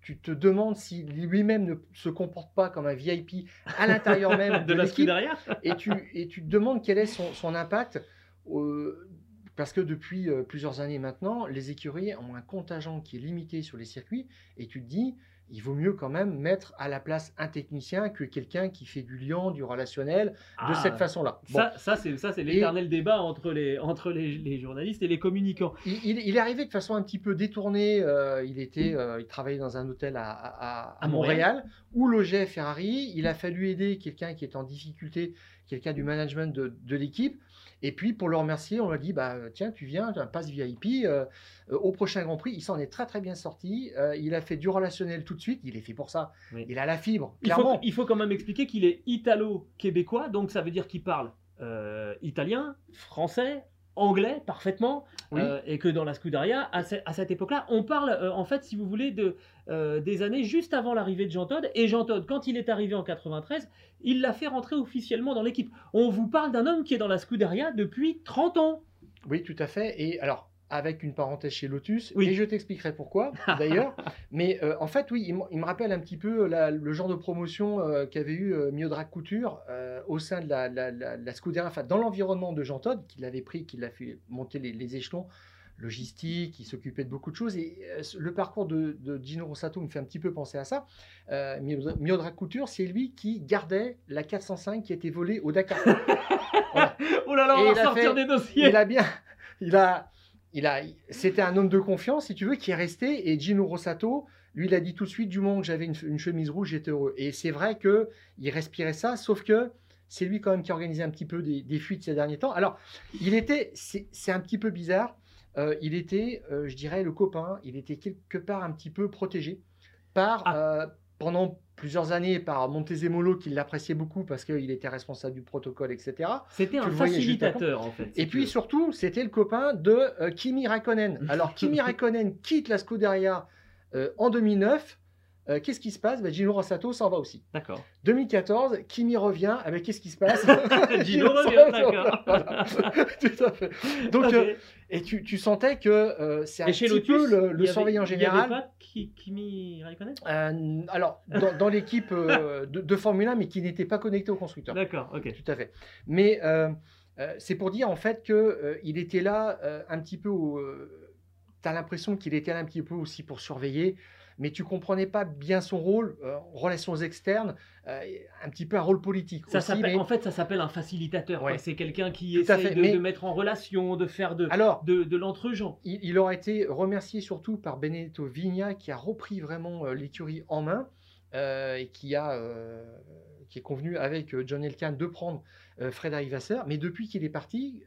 tu te demandes si lui-même ne se comporte pas comme un VIP à l'intérieur même de, l'équipe. et tu, et tu te demandes quel est son, son impact. Euh, parce que depuis euh, plusieurs années maintenant, les écuries ont un contingent qui est limité sur les circuits. Et tu te dis, il vaut mieux quand même mettre à la place un technicien que quelqu'un qui fait du lien, du relationnel, de ah, cette façon-là. Ça, ça c'est l'éternel débat entre, les, entre les, journalistes et les communicants. Il, est arrivé de façon un petit peu détournée. Euh, il, était, euh, il travaillait dans un hôtel à, à, Montréal, où logeait Ferrari. Il a fallu aider quelqu'un qui est en difficulté, quelqu'un du management de, de l'équipe. Et puis, pour le remercier, on lui a dit bah, Tiens, tu viens, tu as un passe VIP euh, euh, au prochain Grand Prix. Il s'en est très, très bien sorti. Euh, il a fait du relationnel tout de suite. Il est fait pour ça. Il a la fibre. Il faut, il faut, quand même expliquer qu'il est italo-québécois. Donc, ça veut dire qu'il parle italien, français, anglais parfaitement euh, et que dans la Scuderia à, cette époque-là on parle euh, en fait si vous voulez de euh, des années juste avant l'arrivée de Jean Todt. Et Jean Todt quand il est arrivé en 93 il l'a fait rentrer officiellement dans l'équipe. On vous parle d'un homme qui est dans la Scuderia depuis 30 ans. Oui tout à fait. Et alors avec une parenthèse chez Lotus, oui. et je t'expliquerai pourquoi d'ailleurs. Mais euh, en fait, oui, il, me rappelle un petit peu le genre de promotion euh, qu'avait eu euh, Miodrag Couture au sein de la, la, Scuderia, enfin dans l'environnement de Jean Todt, qu'il avait pris, qu'il a fait monter les, échelons logistiques, il s'occupait de beaucoup de choses. Et le parcours de, Gino Rossato me fait un petit peu penser à ça. Miodrag Couture, c'est lui qui gardait la 405 qui était volée au Dakar. oh là là, on va sortir des dossiers. Il a bien, il a, il a, c'était un homme de confiance, si tu veux, qui est resté. Et Gino Rossato, lui, il a dit tout de suite, du moment que j'avais une, chemise rouge, j'étais heureux. Et c'est vrai que il respirait ça, sauf que c'est lui quand même qui organisait un petit peu des, fuites ces derniers temps. Alors, il était, c'est un petit peu bizarre. Euh, il était, euh, je dirais, le copain. Il était quelque part un petit peu protégé par, ah. euh, pendant plusieurs années par Montezemolo qui l'appréciait beaucoup parce qu'il était responsable du protocole, etc. C'était un facilitateur en fait. et puis surtout, c'était le copain de euh, Kimi Raikkonen. Alors Kimi Raikkonen quitte la Scuderia euh, en 2009 euh, qu'est-ce qui se passe? Ben, Gino Rossato s'en va aussi. D'accord. 2014, Kimi revient. avec qu'est-ce qui se passe? Gino revient, d'accord. Tout à fait. Donc, euh, et tu, tu, sentais que euh, c'est un petit peu le, le surveillant général. Il n'y avait pas Kimi Raikkonen? Alors, dans, dans l'équipe de, de, Formule 1, mais qui n'était pas connecté au constructeur. D'accord, ok. Tout à fait. Mais c'est pour dire en fait qu'il était là un petit peu. tu as l'impression qu'il était là un petit peu aussi pour surveiller mais tu comprenais pas bien son rôle, euh, relations externes, euh, un petit peu un rôle politique. Ça aussi, mais- En fait, ça s'appelle un facilitateur. Ouais. C'est quelqu'un qui Tout essaie de, mais- de mettre en relation, de faire de, Alors, de, de l'entre-gens. il, il aura été remercié surtout par Benedetto Vigna qui a repris vraiment euh, l'écurie en main euh, et qui a euh, qui est convenu avec John Elkann de prendre euh, Fred Vasseur. Mais depuis qu'il est parti,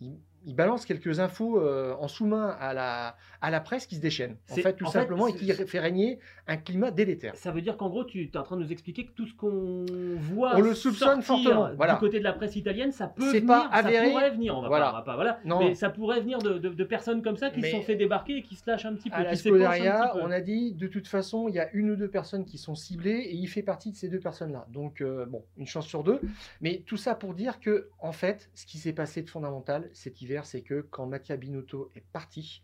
il, il balance quelques infos euh, en sous-main à la, à la presse qui se déchaîne. En C'est- fait, tout en fait, simplement, et c'est- qui fait régner un climat délétère. Ça veut dire qu'en gros, tu es en train de nous expliquer que tout ce qu'on voit On le soupçonne fortement, voilà. du côté de la presse italienne, ça peut C'est venir, pas ça avéré. pourrait venir. On va Voilà. pas, on va pas, voilà. Non. Mais ça pourrait venir de, de- de personnes comme ça qui Mais- se sont fait débarquer et qui se lâchent un petit peu. À la qui un peu. on a dit de toute façon, il y a une ou deux personnes qui sont ciblées et il fait partie de ces deux personnes-là. Donc, euh, bon, une chance sur deux. Mais tout ça pour dire que, en fait, ce qui s'est passé de fondamental cet hiver, c'est que quand Mattia Binotto est parti,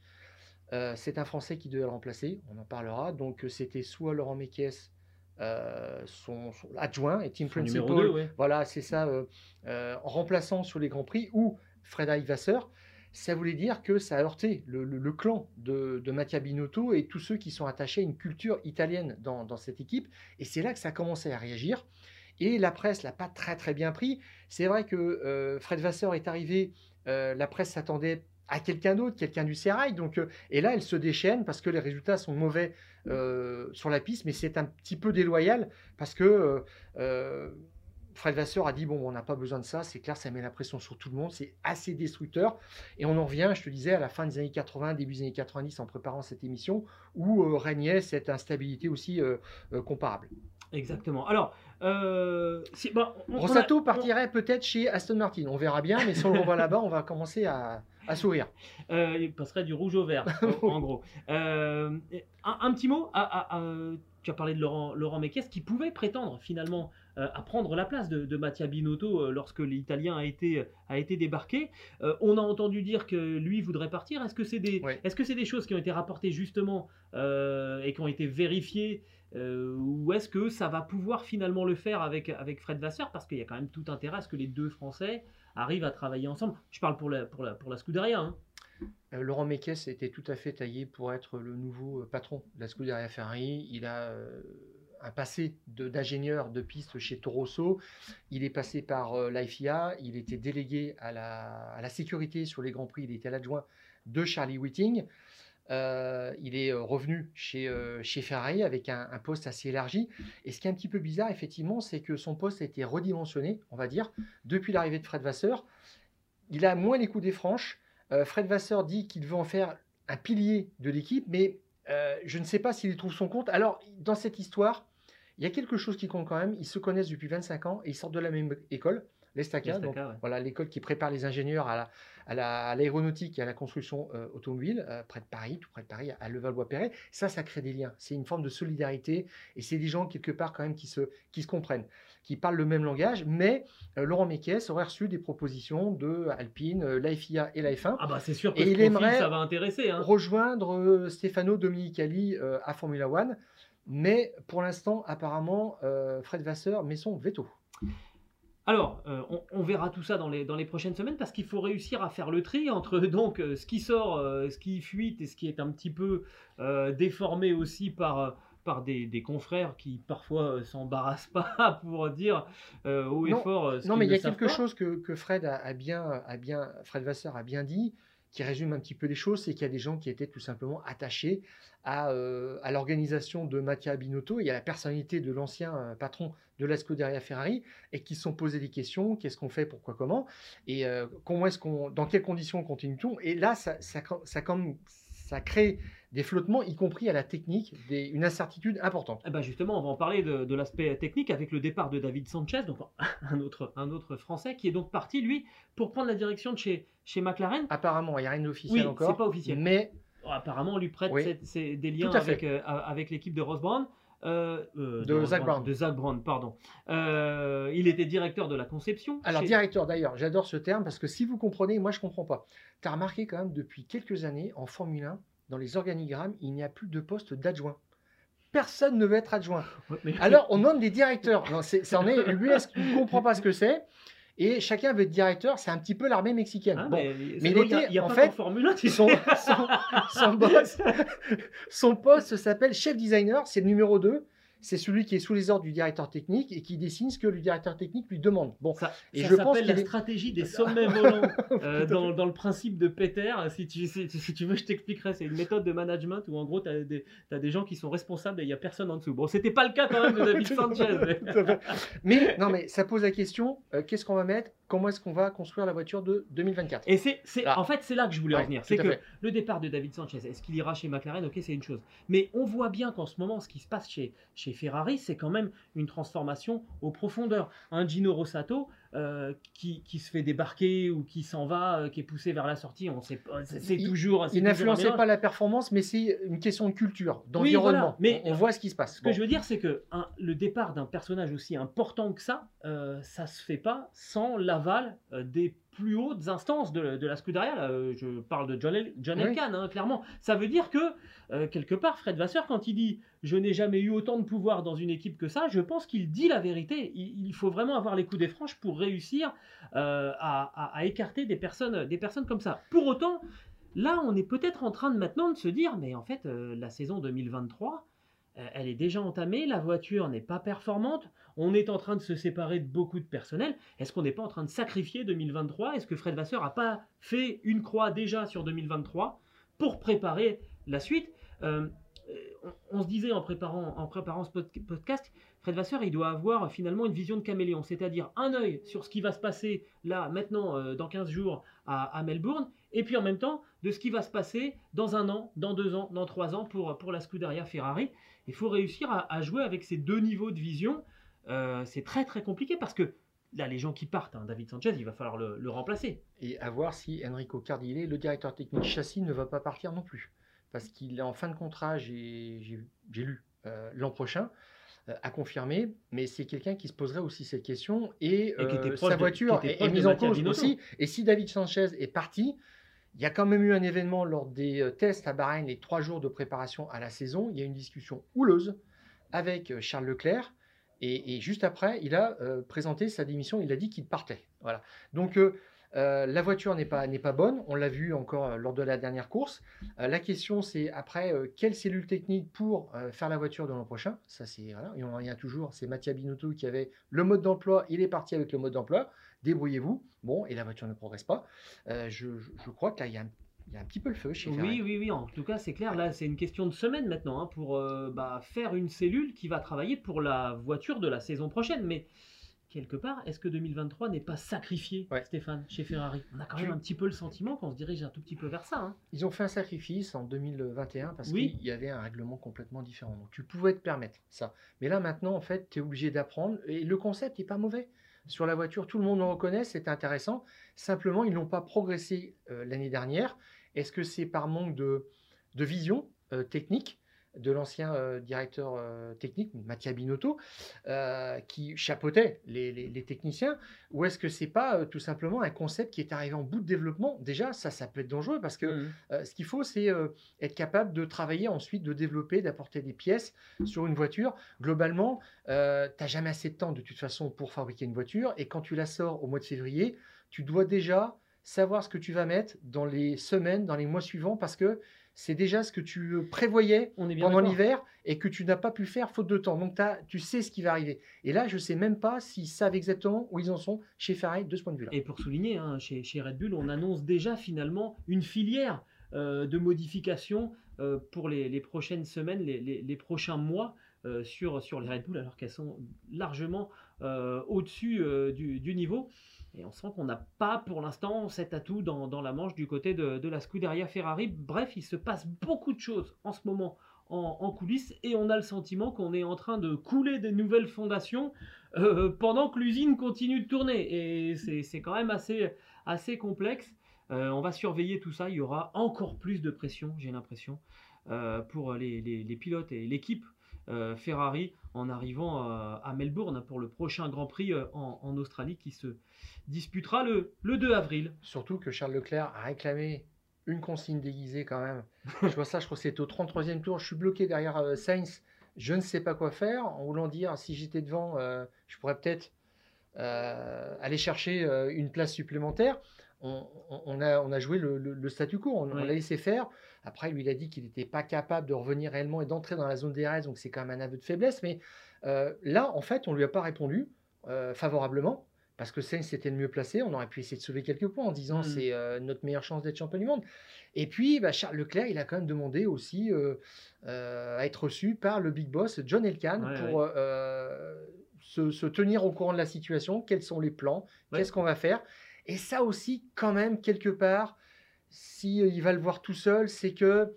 euh, c'est un Français qui devait le remplacer. On en parlera. Donc, euh, c'était soit Laurent Mekies, euh, son, son adjoint et team Son principal. numéro 2, ouais. Voilà, c'est ça, euh, en remplaçant sur les Grands Prix, ou Freda Vasseur, ça voulait dire que ça a heurté le, le- le clan de, de Mattia Binotto et tous ceux qui sont attachés à une culture italienne dans, dans cette équipe. Et c'est là que ça a commencé à réagir. Et la presse l'a pas très très bien pris. C'est vrai que euh, Fred Vasseur est arrivé, euh, la presse s'attendait à quelqu'un d'autre, quelqu'un du Serail. Donc, euh, et là, elle se déchaîne parce que les résultats sont mauvais euh, sur la piste, mais c'est un petit peu déloyal parce que Fred Vasseur a dit bon, on n'a pas besoin de ça, c'est clair, ça met la pression sur tout le monde, c'est assez destructeur. Et on en revient, je te disais, à la fin des années 80, début des années 90, en préparant cette émission, où régnait cette instabilité aussi comparable. Exactement. Alors, euh, si- bah, on- on a- Rossato on- partirait peut-être chez Aston Martin, on verra bien, mais si on le revoit là-bas, on va commencer à, à sourire. Euh, il passerait du rouge au vert, en, gros. Euh, un, un petit mot, à- à- à- tu as parlé de Laurent, Laurent Mekies, qui pouvait prétendre finalement euh, à prendre la place de, de Mattia Binotto lorsque l'Italien a été, a été débarqué? Euh, on a entendu dire que lui voudrait partir. Est-ce que c'est des, Ouais. est-ce que c'est des choses qui ont été rapportées justement euh, et qui ont été vérifiées euh, ou est-ce que ça va pouvoir finalement le faire avec, avec Fred Vasseur? Parce qu'il y a quand même tout intérêt à ce que les deux Français arrivent à travailler ensemble. Je parle pour la, pour la, pour la Scuderia. hein. Euh, Laurent Mekies était tout à fait taillé pour être le nouveau euh, patron de la Scuderia Ferrari. Il a euh, un passé d'ingénieur de, piste chez Torosso. Il est passé par euh, l'IFIA. Il était délégué à la, à la sécurité sur les Grands Prix. Il était l'adjoint de Charlie Whiting. Euh, il est euh, revenu chez, euh, chez Ferrari avec un, un poste assez élargi. Et ce qui est un petit peu bizarre, effectivement, c'est que son poste a été redimensionné, on va dire, depuis l'arrivée de Fred Vasseur. Il a moins les coups des franches. Euh, Fred Vasseur dit qu'il veut en faire un pilier de l'équipe, mais je ne sais pas s'il y trouve son compte. Alors, dans cette histoire, il y a quelque chose qui compte quand même. Ils se connaissent depuis 25 ans et ils sortent de la même école, l'Estaca. Ouais. Voilà, l'école qui prépare les ingénieurs à la- à la- à l'aéronautique et à la construction euh, automobile, euh, près de Paris, tout près de Paris, à Levallois-Perret. Ça, ça crée des liens. C'est une forme de solidarité et c'est des gens, quelque part, quand même, qui se, qui se comprennent, qui parlent le même langage. Mais euh, Laurent Mekies aurait reçu des propositions de Alpine, la FIA et la F1 Ah bah c'est sûr que Et ce il profil, aimerait ça va intéresser. Hein. rejoindre Stefano Domenicali euh, à Formula One. Mais pour l'instant, apparemment, Fred Vasseur met son veto. Alors, euh, on, on verra tout ça dans les, dans les prochaines semaines parce qu'il faut réussir à faire le tri entre donc euh, ce qui sort, euh, ce qui fuite et ce qui est un petit peu euh, déformé aussi par, par des, des confrères qui parfois s'embarrassent pas pour dire haut et Non, fort ce Non, mais il y a quelque pas. chose que, que Fred a, a bien, a bien, Fred Vasseur a bien dit, qui résume un petit peu les choses, c'est qu'il y a des gens qui étaient tout simplement attachés à, euh, à l'organisation de Mattia Binotto. Et à la personnalité de l'ancien euh, patron de la Scuderia Ferrari et qui se sont posé des questions, qu'est-ce qu'on fait, pourquoi, comment, et euh, comment est-ce qu'on, dans quelles conditions continue-t-on Et là, ça, ça, ça crée des flottements, y compris à la technique, des- une incertitude importante. Eh ben justement, on va en parler de, de l'aspect technique avec le départ de David Sanchez, donc un autre, un autre Français qui est donc parti, lui, pour prendre la direction de chez, chez McLaren. Apparemment, il n'y a rien d'officiel Oui, encore. c'est pas officiel. Mais Oh, Apparemment, on lui prête Oui. cette- ces- des liens avec, euh, avec l'équipe de Ross Brown. euh, euh, De Ross Zach Brown. De Zach Brown, pardon. Euh, il était directeur de la conception. Alors, chez- directeur d'ailleurs, j'adore ce terme parce que si vous comprenez, moi je comprends pas. Tu as remarqué quand même depuis quelques années en Formule 1, dans les organigrammes, il n'y a plus de poste d'adjoint. Personne ne veut être adjoint. Alors, on nomme des directeurs. Non, c'est, est ne comprend pas ce que c'est? Et chacun veut être directeur, c'est un petit peu l'armée mexicaine. Hein, bon, mais mais il était- n'y a, en pas fait, Formule 1, tu son, son, son boss, son poste s'appelle chef designer, c'est le numéro 2. C'est celui qui est sous les ordres du directeur technique et qui dessine ce que le directeur technique lui demande. Bon, Ça, Et ça je pense la stratégie des sommets volants euh, dans, dans le principe de Peter. Si tu, si, si tu veux, je t'expliquerai. C'est une méthode de management où en gros, tu as, des des gens qui sont responsables et il n'y a personne en dessous. Bon, c'était pas le cas quand même de David Sanchez. mais- mais non, mais ça pose la question euh, qu'est-ce qu'on va mettre? Comment est-ce qu'on va construire la voiture de 2024 Et c'est, c'est- Ah. en fait, c'est là que je voulais en Ouais, venir. tout C'est que fait. le départ de David Sanchez, est-ce qu'il ira chez McLaren? Ok, c'est une chose. Mais on voit bien qu'en ce moment, ce qui se passe chez, chez Ferrari, c'est quand même une transformation aux profondeurs. Un Gino Rossato euh, qui, qui se fait débarquer ou qui s'en va, euh, qui est poussé vers la sortie, on sait pas. C'est, toujours. Il n'influençait pas la performance, mais c'est une question de culture, d'environnement. voilà, mais- on, on voit ce qui se passe. Ce que je veux dire, c'est que un- le départ d'un personnage aussi important que ça, euh, ça se fait pas sans l'aval des plus hautes instances de, de la Scuderia. Là, euh, je parle de John, El- John Oui. Hein, clairement. Ça veut dire que, euh, quelque part, Fred Vasseur, quand il dit « je n'ai jamais eu autant de pouvoir dans une équipe que ça », je pense qu'il dit la vérité. Il, il faut vraiment avoir les coups des franches pour réussir euh, à, à- à écarter des personnes, des personnes comme ça. Pour autant, là, on est peut-être en train de maintenant de se dire « mais en fait, euh, la saison 2023 », euh, elle est déjà entamée, la voiture n'est pas performante, on est en train de se séparer de beaucoup de personnel. Est-ce qu'on n'est pas en train de sacrifier 2023 Est-ce que Fred Vasseur n'a pas fait une croix déjà sur 2023 pour préparer la suite? Euh, euh, on, se disait en préparant, en préparant ce pod- podcast, Fred Vasseur, il doit avoir finalement une vision de caméléon, c'est-à-dire un œil sur ce qui va se passer là, maintenant, euh, dans 15 jours à, à Melbourne, et puis en même temps de ce qui va se passer dans un an, dans deux ans, dans trois ans pour, pour la Scuderia Ferrari. Il faut réussir à, à jouer avec ces deux niveaux de vision. Euh, c'est très très compliqué parce que là, les gens qui partent, hein, David Sanchez, il va falloir le, le remplacer. Et à voir si Enrico Cardile, le directeur technique châssis, ne va pas partir non plus. Parce qu'il est en fin de contrat, j'ai j'ai- j'ai lu, euh, l'an prochain, euh, à confirmer. Mais c'est quelqu'un qui se poserait aussi cette question. Et, Et qui était euh, proche sa de- voiture était est, de mise en cause aussi. Et si David Sanchez est parti, il y a quand même eu un événement lors des euh, tests à Bahreïn, les trois jours de préparation à la saison. Il y a une discussion houleuse avec euh, Charles Leclerc. Et, juste après, il a euh, présenté sa démission. Il a dit qu'il partait. Voilà. Donc, la voiture n'est pas, pas bonne. On l'a vu encore lors de la dernière course. La question, c'est après, quelle cellule technique pour faire la voiture de l'an prochain? Ça, c'est voilà. Et en revient toujours. C'est Mattia Binotto qui avait le mode d'emploi. Il est parti avec le mode d'emploi. Débrouillez-vous. Bon, et la voiture ne progresse pas. Euh, je, je- je crois que là, il y, a un- il y a un petit peu le feu chez Ferrari. Oui, oui, oui, en tout cas, c'est clair. Là, c'est une question de semaine maintenant hein, pour euh, bah, faire une cellule qui va travailler pour la voiture de la saison prochaine. Mais quelque part, est-ce que 2023 n'est pas sacrifié, Ouais. Stéphane, chez Ferrari? On a quand même un petit peu le sentiment qu'on se dirige un tout petit peu vers ça. hein. Ils ont fait un sacrifice en 2021 parce Oui. qu'il y avait un règlement complètement différent. Donc tu pouvais te permettre ça. Mais là maintenant, en fait, tu es obligé d'apprendre. Et le concept n'est pas mauvais. Sur la voiture, tout le monde le reconnaît, c'est intéressant. Simplement, ils n'ont pas progressé euh, l'année dernière. Est-ce que c'est par manque de, vision euh, technique? De l'ancien euh, directeur euh, technique, Mattia Binotto, euh, qui chapeautait les, les- les techniciens, ou est-ce que c'est pas tout simplement un concept qui est arrivé en bout de développement? Déjà, ça, ça peut être dangereux parce que euh, ce qu'il faut, c'est être capable de travailler ensuite, de développer, d'apporter des pièces sur une voiture. Globalement, tu n'as jamais assez de temps de toute façon pour fabriquer une voiture. Et quand tu la sors au mois de février, tu dois déjà savoir ce que tu vas mettre dans les semaines, dans les mois suivants, parce que c'est déjà ce que tu euh, prévoyais On est bien pendant l'hiver et que tu n'as pas pu faire faute de temps. Donc tu sais ce qui va arriver. Et là, je ne sais même pas s'ils savent exactement où ils en sont chez Ferrari de ce point de vue-là. Et pour souligner, hein, chez, chez Red Bull, on annonce déjà finalement une filière euh, de modifications euh, pour les, les prochaines semaines, les, les- les prochains mois euh, sur, sur les Red Bull, alors qu'elles sont largement au-dessus euh, du, niveau. Et on sent qu'on n'a pas pour l'instant cet atout dans, la manche du côté de, la Scuderia Ferrari. Bref, il se passe beaucoup de choses en ce moment en, coulisses et on a le sentiment qu'on est en train de couler des nouvelles fondations euh, pendant que l'usine continue de tourner. Et c'est quand même assez, assez complexe. Euh, on va surveiller tout ça. Il y aura encore plus de pression, j'ai l'impression, euh, pour les, pilotes et l'équipe euh, Ferrari en arrivant euh, à Melbourne pour le prochain Grand Prix euh, en, Australie qui se disputera le, le 2 avril. Surtout que Charles Leclerc a réclamé une consigne déguisée quand même. je vois ça, je crois que c'était au 33e tour. Je suis bloqué derrière euh, Sainz. Je ne sais pas quoi faire. En voulant dire, si j'étais devant, je pourrais peut-être aller chercher une place supplémentaire. On, a, on a, joué le, statu quo, on, l'a laissé faire. Après, lui, il a dit qu'il n'était pas capable de revenir réellement et d'entrer dans la zone des DRS, donc c'est quand même un aveu de faiblesse. Mais là, en fait, on ne lui a pas répondu favorablement parce que Sainz était le mieux placé. On aurait pu essayer de sauver quelques points en disant mmh. c'est euh, notre meilleure chance d'être champion du monde. Et puis bah, Charles Leclerc, il a quand même demandé aussi euh, euh, à être reçu par le big boss John Elkann pour se, tenir au courant de la situation, quels sont les plans, qu'est-ce qu'on va faire? Et ça aussi, quand même, quelque part, si il va le voir tout seul, c'est que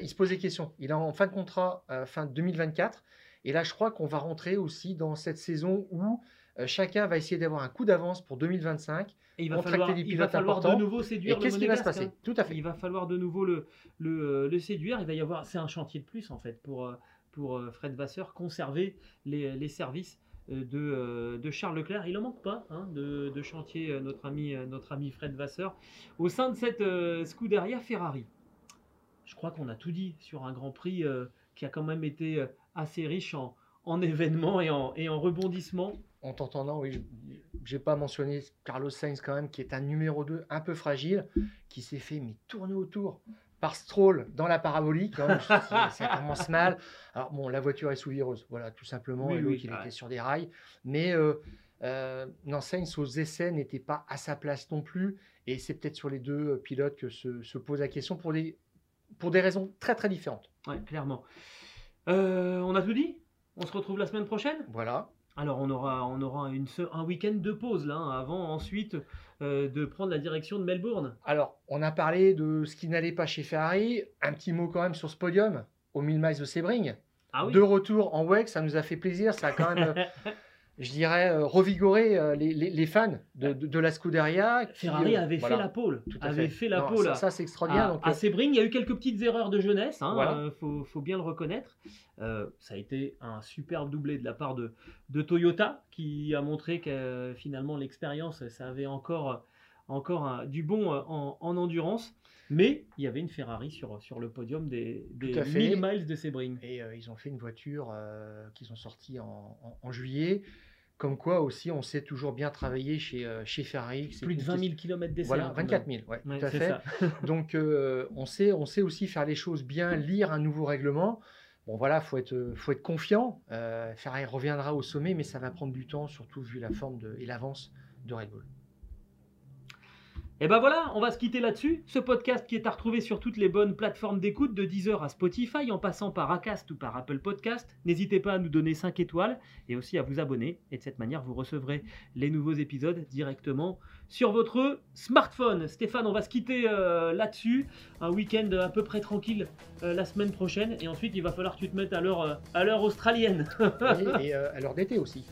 il se pose des questions. Il est en fin de contrat fin 2024. Et là, je crois qu'on va rentrer aussi dans cette saison où euh, chacun va essayer d'avoir un coup d'avance pour 2025. Et il va falloir, il va falloir de nouveau séduire. qu'est-ce qui va se passer hein. Tout à fait. Il va falloir de nouveau le, le, le, séduire. Il va y avoir, c'est un chantier de plus en fait pour euh, pour euh, Fred Vasseur conserver les, les services de, de, Charles Leclerc. Il en manque pas hein, de, chantier notre ami notre ami Fred Vasseur au sein de cette Scuderia Ferrari. Je crois qu'on a tout dit sur un Grand Prix qui a quand même été assez riche en, en événements et en, et en rebondissements en t'entendant, oui, j'ai pas mentionné Carlos Sainz quand même, qui est un numéro 2 un peu fragile, qui s'est fait mais tourner autour par Stroll dans la parabolique. Hein, ça commence mal. Alors bon, la voiture est sous vireuse, voilà, tout simplement. et l'autre, il était sur des rails. Mais euh, euh, non, Sainz aux essais n'était pas à sa place non plus. Et c'est peut-être sur les deux euh, pilotes que se, pose la question pour des, pour des raisons très très différentes. Oui, clairement. on a tout dit? On se retrouve la semaine prochaine? Voilà. Alors on aura, on aura une, un week-end de pause là, hein, avant ensuite euh, de prendre la direction de Melbourne. Alors on a parlé de ce qui n'allait pas chez Ferrari. Un petit mot quand même sur ce podium au 1000 miles de Sebring. Ah oui. De retour en WEC, ça nous a fait plaisir. Ça a quand même je dirais, euh, revigorer euh, les, fans de, la Scuderia. Ferrari euh, avait fait la pole. avait fait, la pole. Ça, c'est extraordinaire. À, donc, Sebring, il y a eu quelques petites erreurs de jeunesse, il hein, faut, bien le reconnaître. ça a été un superbe doublé de la part de, de Toyota, qui a montré que finalement l'expérience, ça avait encore, encore du bon en, endurance. Mais il y avait une Ferrari sur, sur le podium des, des 1000 miles de Sebring. Et ils ont fait une voiture qu'ils ont sortie en, en juillet. Comme quoi aussi, on sait toujours bien travailler chez, euh, chez Ferrari. Plus de 20 000 km d'essai. Voilà, 24 000, ouais, tout à fait. Donc, euh, on, sait, on sait aussi faire les choses bien, lire un nouveau règlement. Bon, voilà, il faut être, faut être confiant. Euh, Ferrari reviendra au sommet, mais ça va prendre du temps, surtout vu la forme de, et l'avance de Red Bull. Et ben voilà, on va se quitter là-dessus. Ce podcast qui est à retrouver sur toutes les bonnes plateformes d'écoute, de Deezer à Spotify, en passant par Acast ou par Apple Podcast. N'hésitez pas à nous donner 5 étoiles et aussi à vous abonner. Et de cette manière, vous recevrez les nouveaux épisodes directement sur votre smartphone. Stéphane, on va se quitter euh, là-dessus. Un week-end à peu près tranquille euh, la semaine prochaine. Et ensuite, il va falloir que tu te mettes à l'heure, euh, à l'heure australienne. et à l'heure d'été aussi.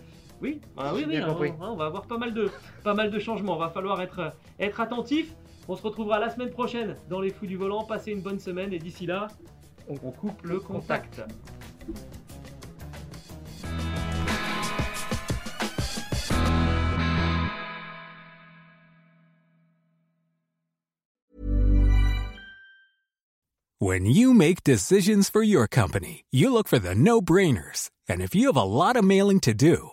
Oui, ah oui, oui, hein, on, va avoir pas mal de, pas mal de changements. Va falloir être, être attentif. On se retrouvera la semaine prochaine dans les fous du volant. Passez une bonne semaine et d'ici là, on, coupe le contact. When you make decisions for your company, you look for the no-brainers. And if you have a lot of mailing to do,